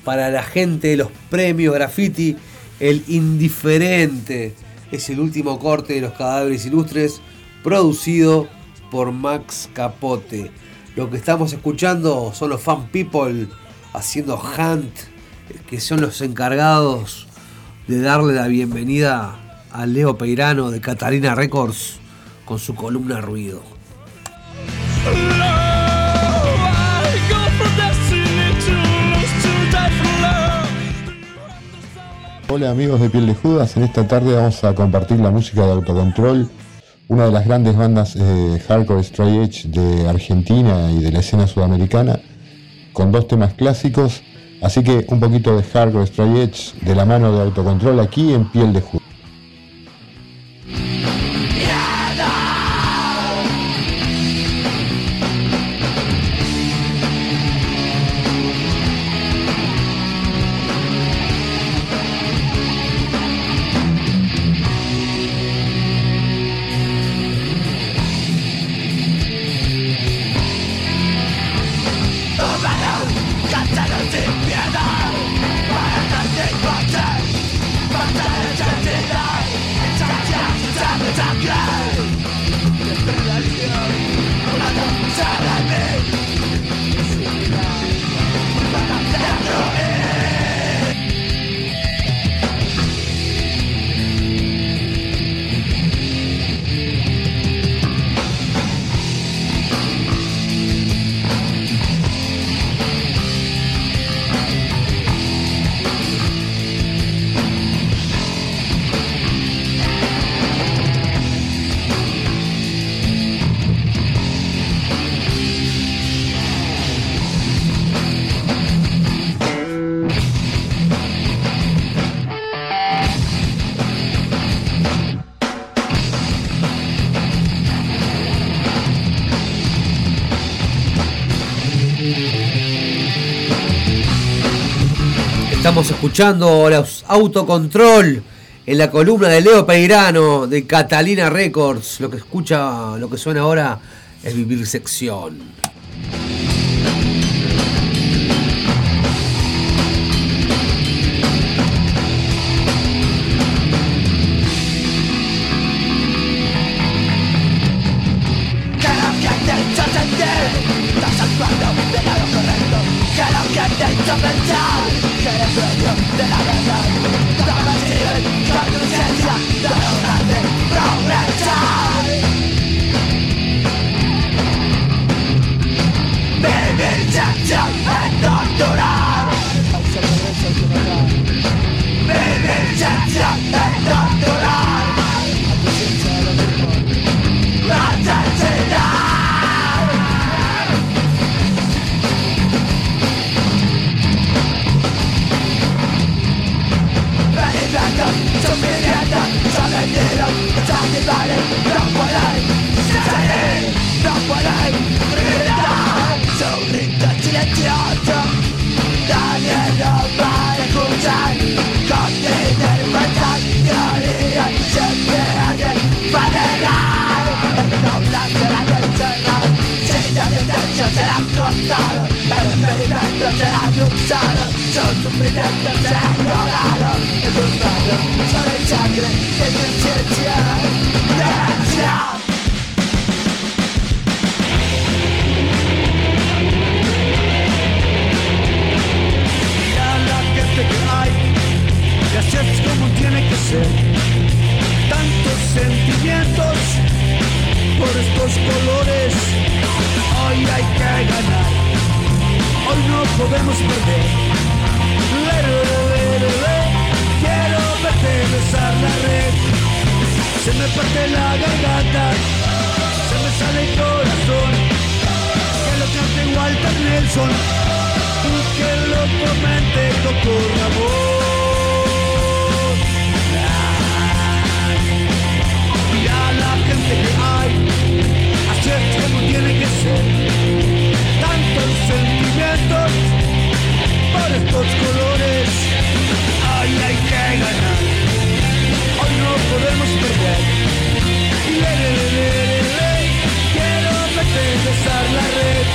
para la gente de los premios graffiti, el indiferente. Es el último corte de los cadáveres ilustres producido por Max Capote. Lo que estamos escuchando son los fan people haciendo hunt, que son los encargados de darle la bienvenida a Leo Peirano de Catalina Records con su columna Ruido. Hola amigos de Piel de Judas, en esta tarde vamos a compartir la música de Autocontrol, una de las grandes bandas eh, hardcore Stray Edge de Argentina y de la escena sudamericana, con dos temas clásicos, así que un poquito de hardcore Stray Edge de la mano de Autocontrol aquí en Piel de Judas. Escuchando los autocontrol en la columna de Leo Peirano de Catalina Records. Lo que escucha, lo que suena ahora es Vivir Sección. Stop fighting! life. in! Stop fighting! Hipnotizado Son sufrimientos ignorados Encontrados solo en sangre y en conciencia Derecha a la gente que hay y así es como tiene que ser tantos sentimientos por estos colores hoy hay que ganar hoy no podemos perder. Lere, quiero verte besar la red. Se me parte la garganta. Se me sale el corazón. Que lo cante Walter Nelson. Que lo comente doctor Ramón. Y a la gente que hay, así es como tiene que ser. Tantos sentimientos por estos colores, hoy hay que ganar, hoy no podemos perder. Le, le, le, quiero besar la red.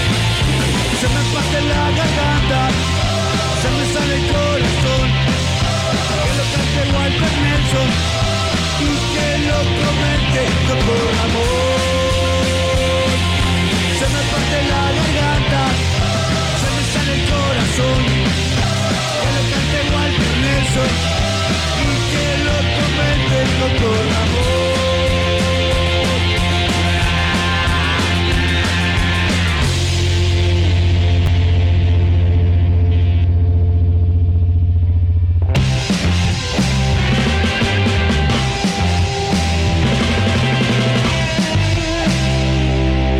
Se me parte la garganta, se me sale el corazón, que lo cante Walter Nelson y que lo comente con amor. Se me parte la garganta, el corazón, que lo cante Walter Nelson y que lo comente.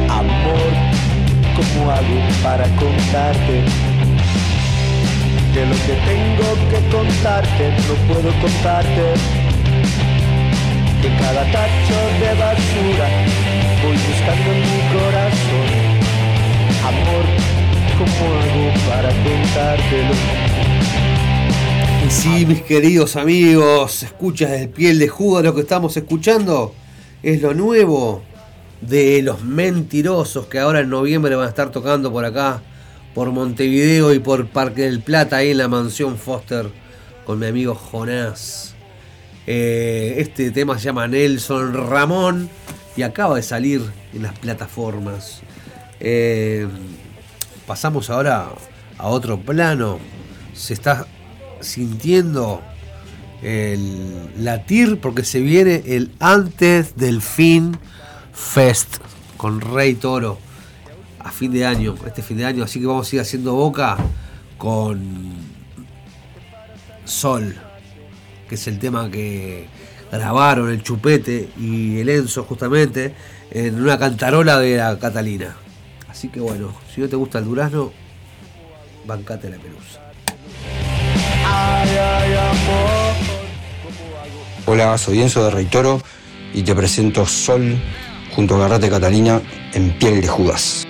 Amor, ¿cómo hago para contarte? Que tengo que contarte, no puedo contarte. De cada tacho de basura voy buscando en mi corazón. Amor, ¿cómo hago para contártelo? Y sí, mis queridos amigos, escuchas el piel de jugo, lo que estamos escuchando es lo nuevo de los mentirosos que ahora en noviembre van a estar tocando por acá, por Montevideo y por Parque del Plata, ahí en la mansión Foster, con mi amigo Jonás. Eh, este tema se llama Nelson Ramón y acaba de salir en las plataformas. Eh, pasamos ahora a otro plano. Se está sintiendo el latir porque se viene el antes del fin Fest con Rey Toro a fin de año, este fin de año, así que vamos a ir haciendo boca con Sol, que es el tema que grabaron el Chupete y el Enzo justamente en una cantarola de la Catalina. Así que bueno, si no te gusta el durazno, bancate la pelusa. Hola, soy Enzo de Reitoro y te presento Sol junto a Garrate Catalina en Piel de Judas.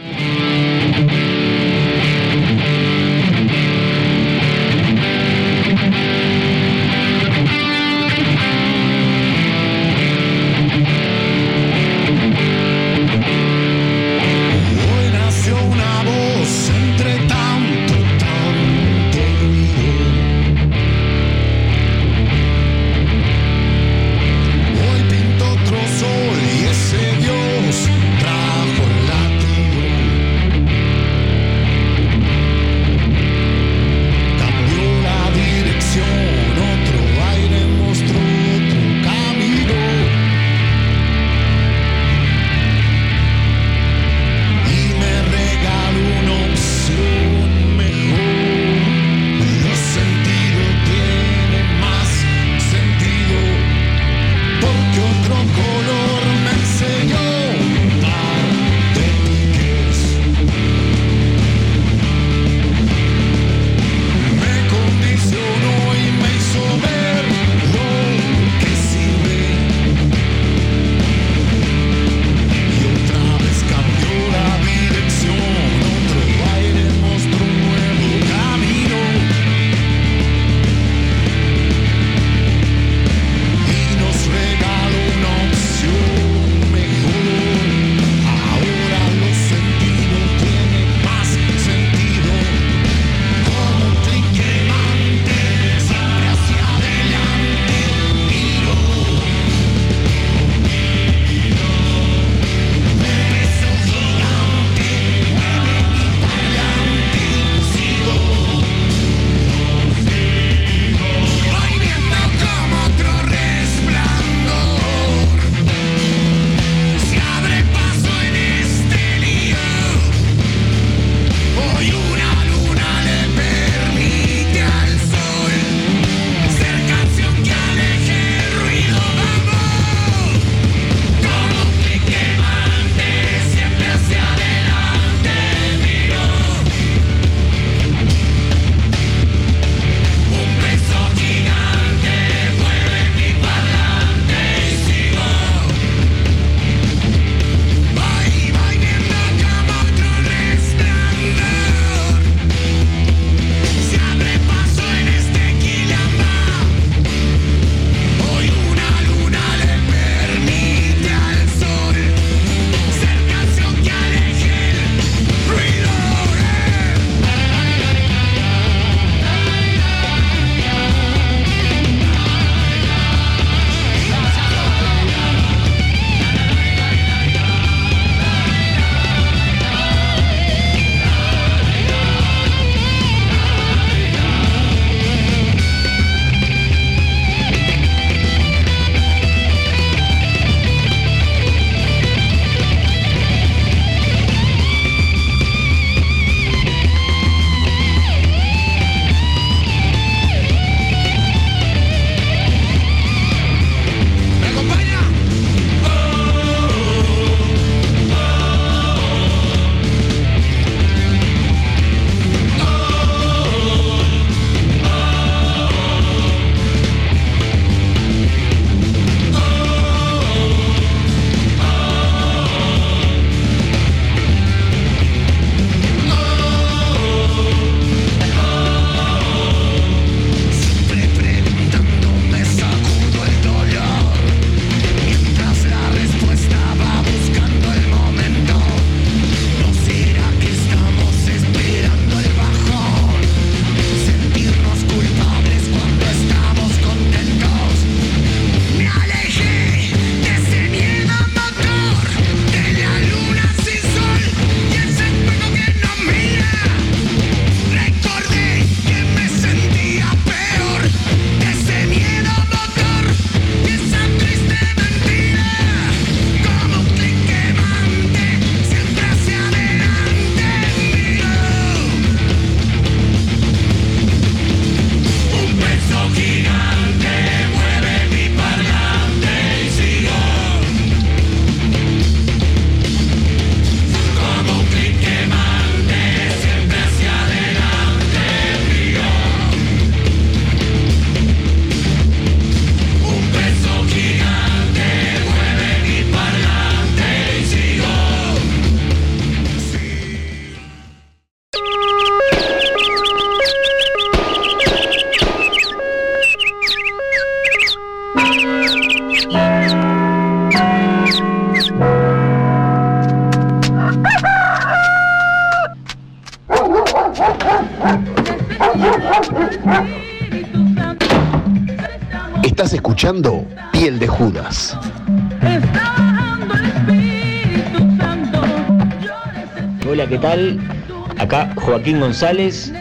Joaquín González.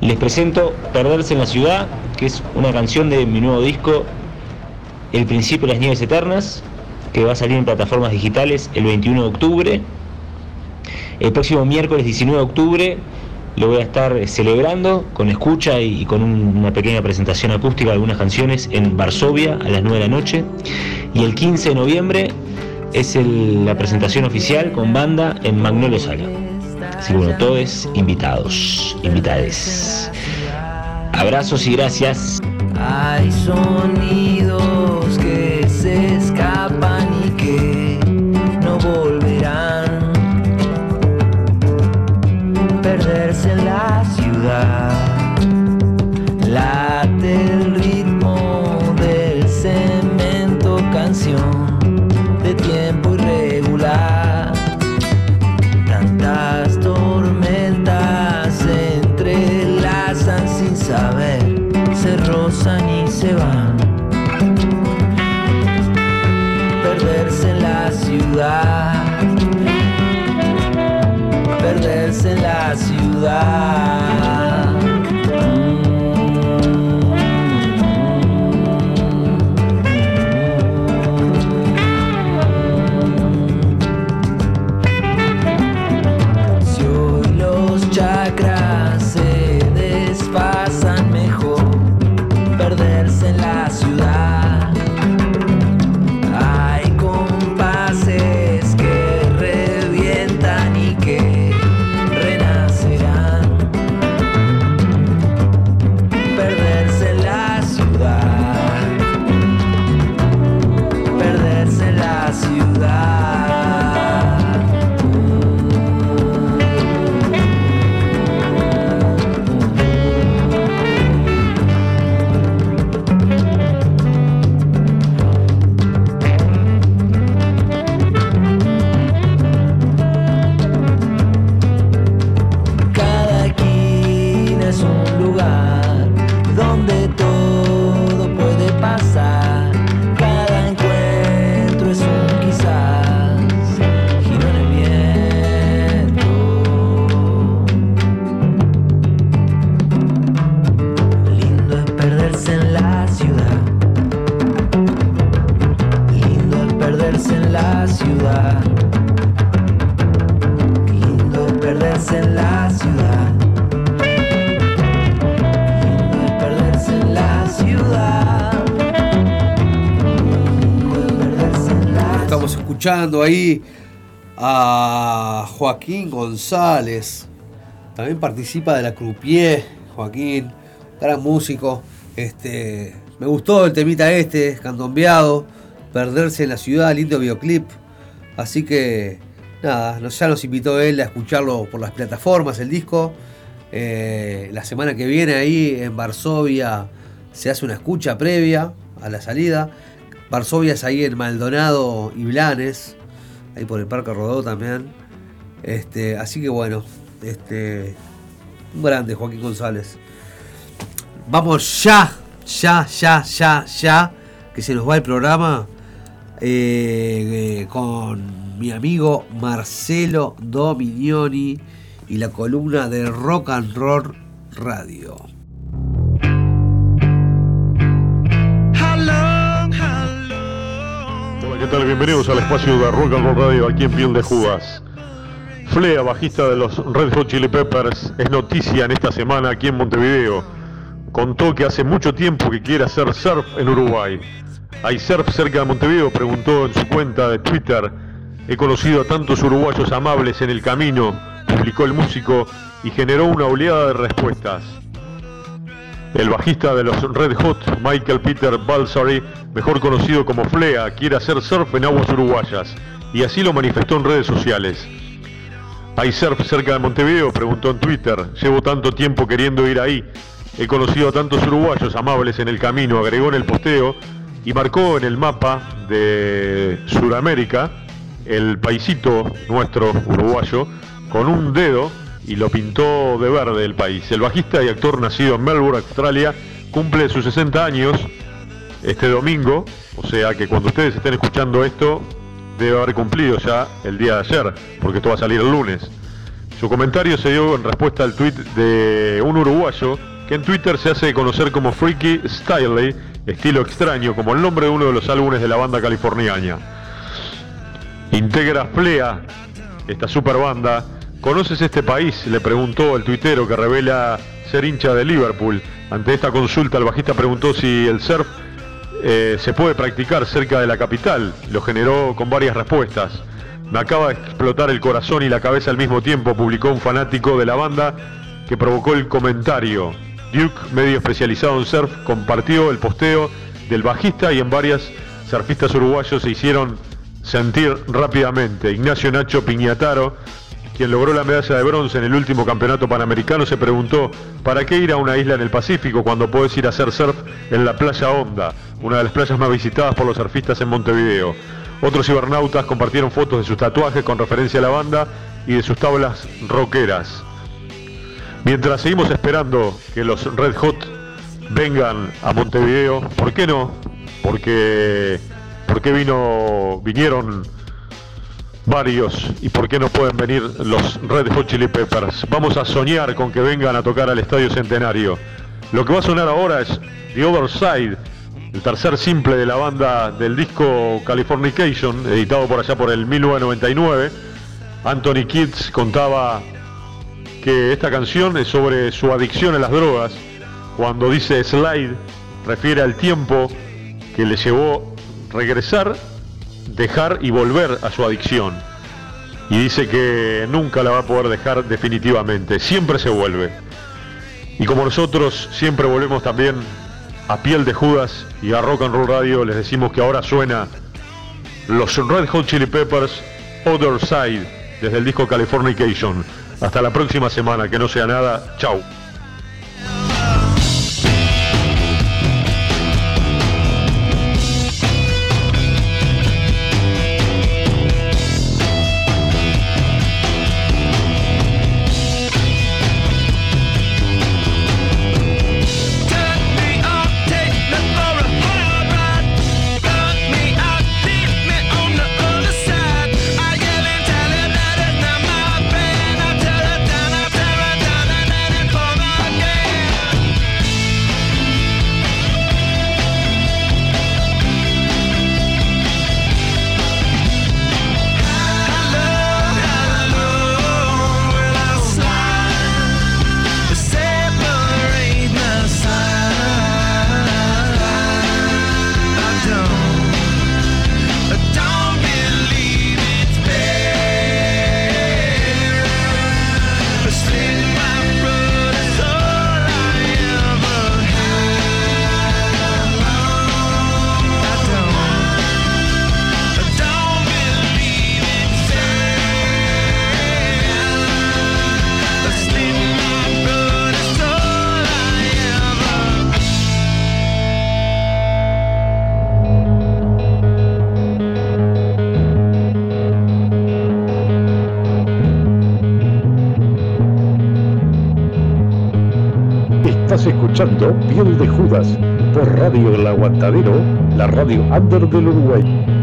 Les presento Perderse en la Ciudad, que es una canción de mi nuevo disco, El Principio de las Nieves Eternas, que va a salir en plataformas digitales el 21 de octubre. El próximo miércoles 19 de octubre lo voy a estar celebrando con escucha y, con un- una pequeña presentación acústica de algunas canciones en Varsovia a las 9 de la noche. Y el 15 de noviembre es la presentación oficial con banda en Magnolio Sala. Así que bueno, todos invitados, invitades. Abrazos y gracias. Hay ciudad. Escuchando ahí a Joaquín González. También participa de la Croupier, Joaquín, gran músico. Este, me gustó el temita este, candombeado, perderse en la ciudad, lindo videoclip. Así que nada, ya nos invitó él a escucharlo por las plataformas, el disco. Eh, la semana que viene ahí en Varsovia se hace una escucha previa a la salida. Varsovia es ahí en Maldonado y Blanes, ahí por el Parque Rodó también. Este, así que bueno, este, un grande Joaquín González. Vamos ya, ya, ya, ya, ya, que se nos va el programa eh, eh, con mi amigo Marcelo Dominioni y la columna de Rock and Roll Radio. Bienvenidos al espacio de Rock and Roll Radio aquí en Piel de Judas. Flea, bajista de los Red Hot Chili Peppers, es noticia en esta semana aquí en Montevideo. Contó que hace mucho tiempo que quiere hacer surf en Uruguay. ¿Hay surf cerca de Montevideo? Preguntó en su cuenta de Twitter. He conocido a tantos uruguayos amables en el camino, publicó el músico y generó una oleada de respuestas. El bajista de los Red Hot, Michael Peter Balsari, mejor conocido como Flea, quiere hacer surf en aguas uruguayas y así lo manifestó en redes sociales. ¿Hay surf cerca de Montevideo? Preguntó en Twitter. Llevo tanto tiempo queriendo ir ahí. He conocido a tantos uruguayos amables en el camino, agregó en el posteo, y marcó en el mapa de Sudamérica el paisito nuestro uruguayo con un dedo y lo pintó de verde el país. El bajista y actor nacido en Melbourne, Australia, cumple sus 60 años este domingo, o sea que cuando ustedes estén escuchando esto debe haber cumplido ya el día de ayer, porque esto va a salir el lunes. Su comentario se dio en respuesta al tweet de un uruguayo que en Twitter se hace conocer como Freaky Styley, estilo extraño, como el nombre de uno de los álbumes de la banda californiana. Integra Flea, esta super banda. ¿Conoces este país? Le preguntó el tuitero que revela ser hincha de Liverpool. Ante esta consulta, el bajista preguntó si el surf eh, se puede practicar cerca de la capital. Lo generó con varias respuestas. Me acaba de explotar el corazón y la cabeza al mismo tiempo, publicó un fanático de la banda que provocó el comentario. Duke, medio especializado en surf, compartió el posteo del bajista y en varias surfistas uruguayos se hicieron sentir rápidamente. Ignacio Nacho Piñataro, quien logró la medalla de bronce en el último campeonato panamericano, se preguntó, ¿para qué ir a una isla en el Pacífico cuando podés ir a hacer surf en la playa Honda, una de las playas más visitadas por los surfistas en Montevideo? Otros cibernautas compartieron fotos de sus tatuajes con referencia a la banda y de sus tablas rockeras. Mientras seguimos esperando que los Red Hot vengan a Montevideo, ¿por qué no? Porque, porque vino, vinieron varios y por qué no pueden venir los Red Hot Chili Peppers. Vamos a soñar con que vengan a tocar al Estadio Centenario. Lo que va a sonar ahora es The Other Side, el tercer simple de la banda del disco Californication, editado por allá por el 1999. Anthony Kids contaba que esta canción es sobre su adicción a las drogas. Cuando dice slide, refiere al tiempo que le llevó regresar, dejar y volver a su adicción. Y dice que nunca la va a poder dejar definitivamente, siempre se vuelve. Y como nosotros siempre volvemos también a Piel de Judas y a Rock and Roll Radio, les decimos que ahora suena los Red Hot Chili Peppers Other Side desde el disco Californication. Hasta la próxima semana, que no sea nada. Chau. De Judas por Radio El Aguantadero, la radio under del Uruguay.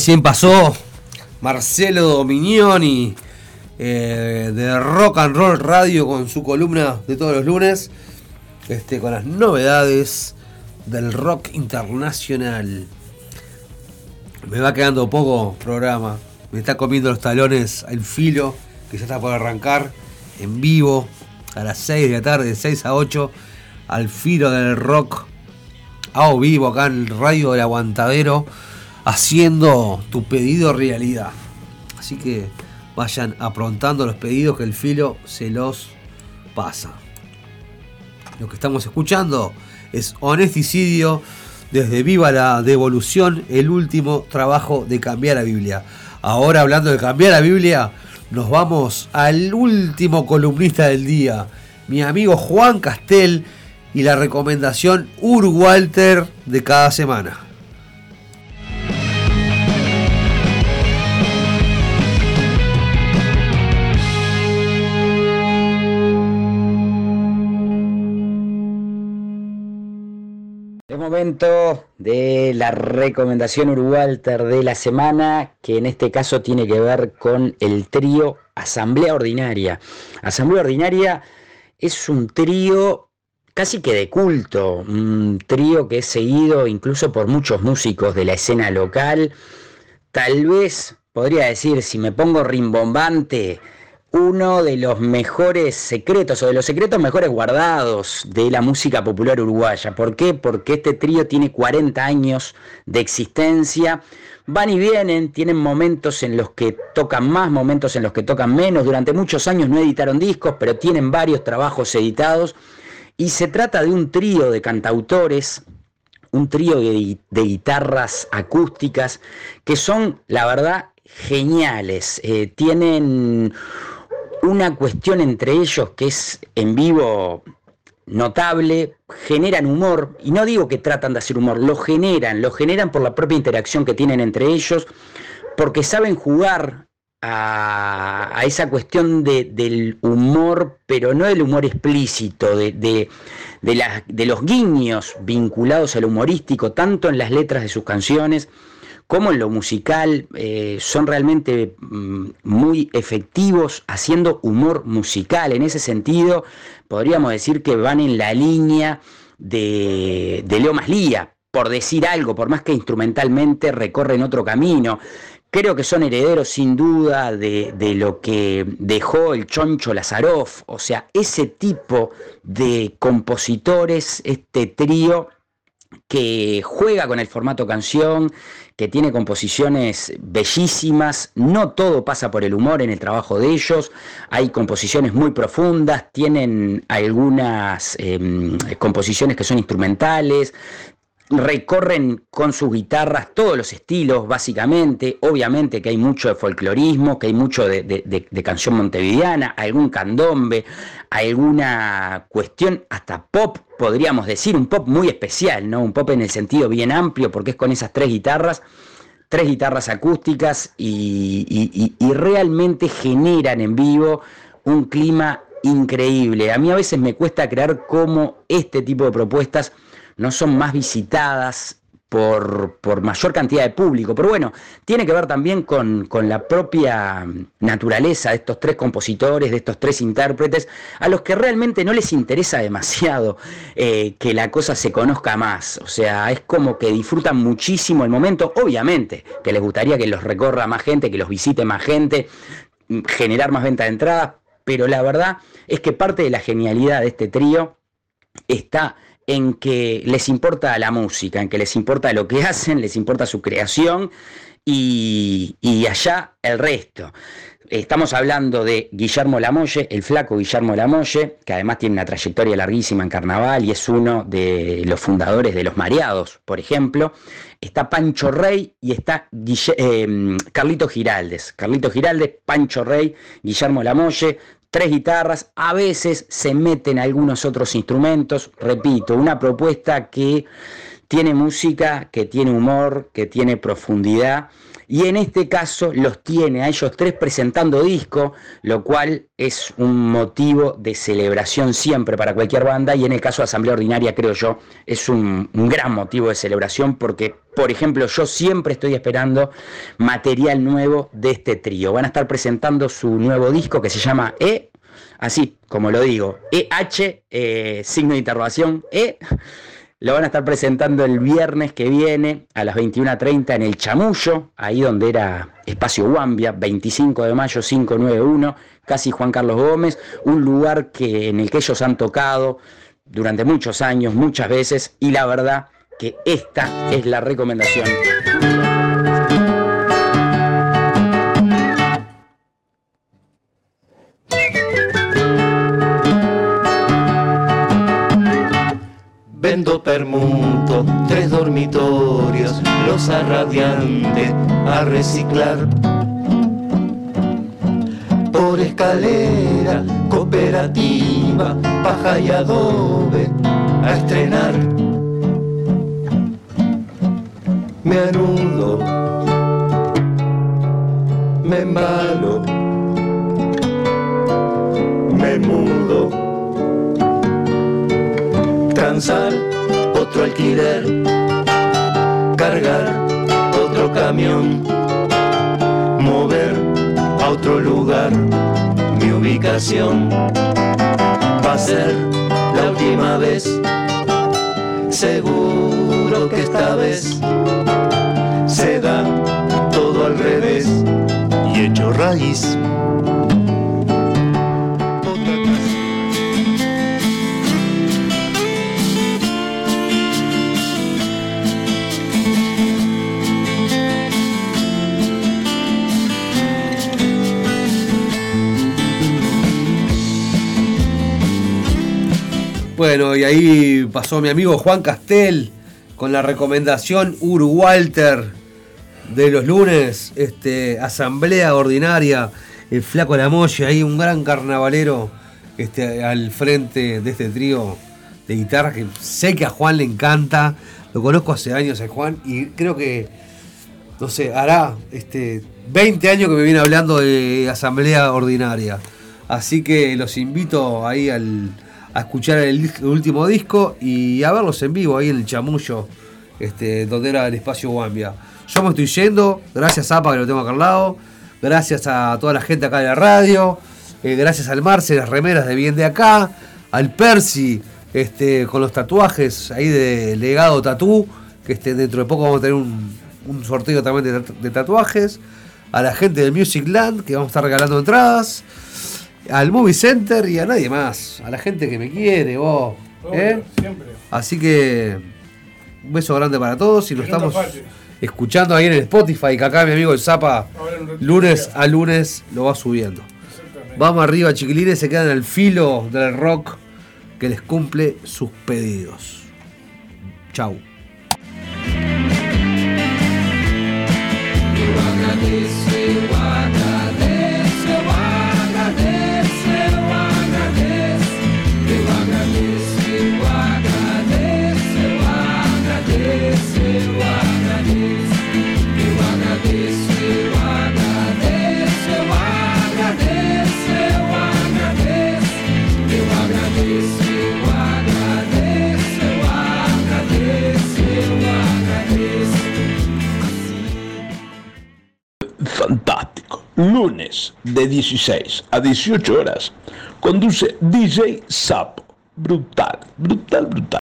Recién pasó Marcelo Dominioni eh, de Rock and Roll Radio con su columna de todos los lunes, este, con las novedades del rock internacional. Me va quedando poco programa, me está comiendo los talones al filo, que ya está por arrancar en vivo a las 6 de la tarde, de 6 a 8, al filo del rock, a vivo acá en el Radio del Aguantadero, haciendo tu pedido realidad. Así que vayan aprontando los pedidos que el filo se los pasa. Lo que estamos escuchando es Honesticidio desde Viva la Devolución, el último trabajo de cambiar la Biblia. Ahora hablando de cambiar la Biblia, nos vamos al último columnista del día, mi amigo Juan Castel y la recomendación Ur Walter de cada semana. Momento de la recomendación Urugualter de la semana, que en este caso tiene que ver con el trío Asamblea Ordinaria. Asamblea Ordinaria es un trío casi que de culto, un trío que es seguido incluso por muchos músicos de la escena local. Tal vez podría decir, si me pongo rimbombante, uno de los mejores secretos o de los secretos mejores guardados de la música popular uruguaya. ¿Por qué? Porque este trío tiene 40 años de existencia. Van y vienen, tienen momentos en los que tocan más, momentos en los que tocan menos. Durante muchos años no editaron discos, pero tienen varios trabajos editados. Y se trata de un trío de cantautores, un trío de, guitarras acústicas que son, la verdad, geniales. Eh, tienen una cuestión entre ellos que es en vivo notable, generan humor, y no digo que tratan de hacer humor, lo generan, lo generan por la propia interacción que tienen entre ellos, porque saben jugar a, esa cuestión de- del humor, pero no del humor explícito, de, de- de los guiños vinculados al humorístico, tanto en las letras de sus canciones, como en lo musical, eh, son realmente mm, muy efectivos haciendo humor musical. En ese sentido, podríamos decir que van en la línea de, de Leo Maslía, por decir algo, por más que instrumentalmente recorren otro camino. Creo que son herederos sin duda de, de lo que dejó el Choncho Lazaroff, o sea, ese tipo de compositores, este trío que juega con el formato canción, que tiene composiciones bellísimas, no todo pasa por el humor en el trabajo de ellos, hay composiciones muy profundas, tienen algunas em, composiciones que son instrumentales, recorren con sus guitarras todos los estilos, básicamente. Obviamente que hay mucho de folclorismo, que hay mucho de, de- canción montevideana, algún candombe, alguna cuestión hasta pop, podríamos decir, un pop muy especial, ¿no? Un pop en el sentido bien amplio, porque es con esas tres guitarras, tres guitarras acústicas y, y- y- y realmente generan en vivo un clima increíble. A mí a veces me cuesta creer cómo este tipo de propuestas no son más visitadas por, por mayor cantidad de público. Pero bueno, tiene que ver también con, con la propia naturaleza de estos tres compositores, de estos tres intérpretes, a los que realmente no les interesa demasiado eh, que la cosa se conozca más. O sea, es como que disfrutan muchísimo el momento. Obviamente que les gustaría que los recorra más gente, que los visite más gente, generar más venta de entradas, pero la verdad es que parte de la genialidad de este trío está en que les importa la música, en que les importa lo que hacen, les importa su creación y, allá el resto. Estamos hablando de Guillermo Lamolle, el flaco Guillermo Lamolle, que además tiene una trayectoria larguísima en carnaval y es uno de los fundadores de Los Mareados, por ejemplo. Está Pancho Rey y está eh, Carlito Giraldes. Carlito Giraldes, Pancho Rey, Guillermo Lamolle, tres guitarras, a veces se meten algunos otros instrumentos, repito, una propuesta que tiene música, que tiene humor, que tiene profundidad y en este caso los tiene a ellos tres presentando disco, lo cual es un motivo de celebración siempre para cualquier banda y en el caso de Asamblea Ordinaria creo yo es un, gran motivo de celebración porque, por ejemplo, yo siempre estoy esperando material nuevo de este trío. Van a estar presentando su nuevo disco que se llama E, así como lo digo, EH, eh, signo de interrogación, E. Lo van a estar presentando el viernes que viene a las 21.30 en el Chamullo, ahí donde era Espacio Guambia, 25 de mayo 591, casi Juan Carlos Gómez, un lugar que, en el que ellos han tocado durante muchos años, muchas veces, y la verdad que esta es la recomendación. Vendo permuto, tres dormitorios, losa radiante a reciclar. Por escalera, cooperativa, paja y adobe a estrenar. Me anudo, me embalo, me mudo transar otro alquiler, cargar otro camión, mover a otro lugar mi ubicación. Va a ser la última vez, seguro que esta vez se da todo al revés y hecho raíz. Bueno, y ahí pasó mi amigo Juan Castel con la recomendación Ur Walter de los lunes, este, asamblea ordinaria, el flaco La Molle, ahí un gran carnavalero este, al frente de este trío de guitarra que sé que a Juan le encanta, lo conozco hace años a Juan y creo que, no sé, hará este, 20 años que me viene hablando de asamblea ordinaria. Así que los invito ahí al, a escuchar el, último disco y a verlos en vivo ahí en el chamullo, este, donde era el espacio Guambia. Yo me estoy yendo, gracias Zapa que lo tengo acá al lado, gracias a toda la gente acá de la radio, eh, gracias al Marce, las remeras de bien de acá, al Percy, este, con los tatuajes ahí de legado tatú, que este, dentro de poco vamos a tener un, un sorteo también de, tatu- de tatuajes, a la gente del Music Land, que vamos a estar regalando entradas, al Movie Center y a nadie más, a la gente que me quiere, vos. ¿eh? Así que un beso grande para todos y lo estamos escuchando ahí en el Spotify, que acá mi amigo el Zapa lunes a lunes lo va subiendo. Vamos arriba, chiquilines, se quedan al filo del rock que les cumple sus pedidos. Chau. Lunes de 16 a 18 horas. Conduce DJ Sapo. Brutal, brutal, brutal.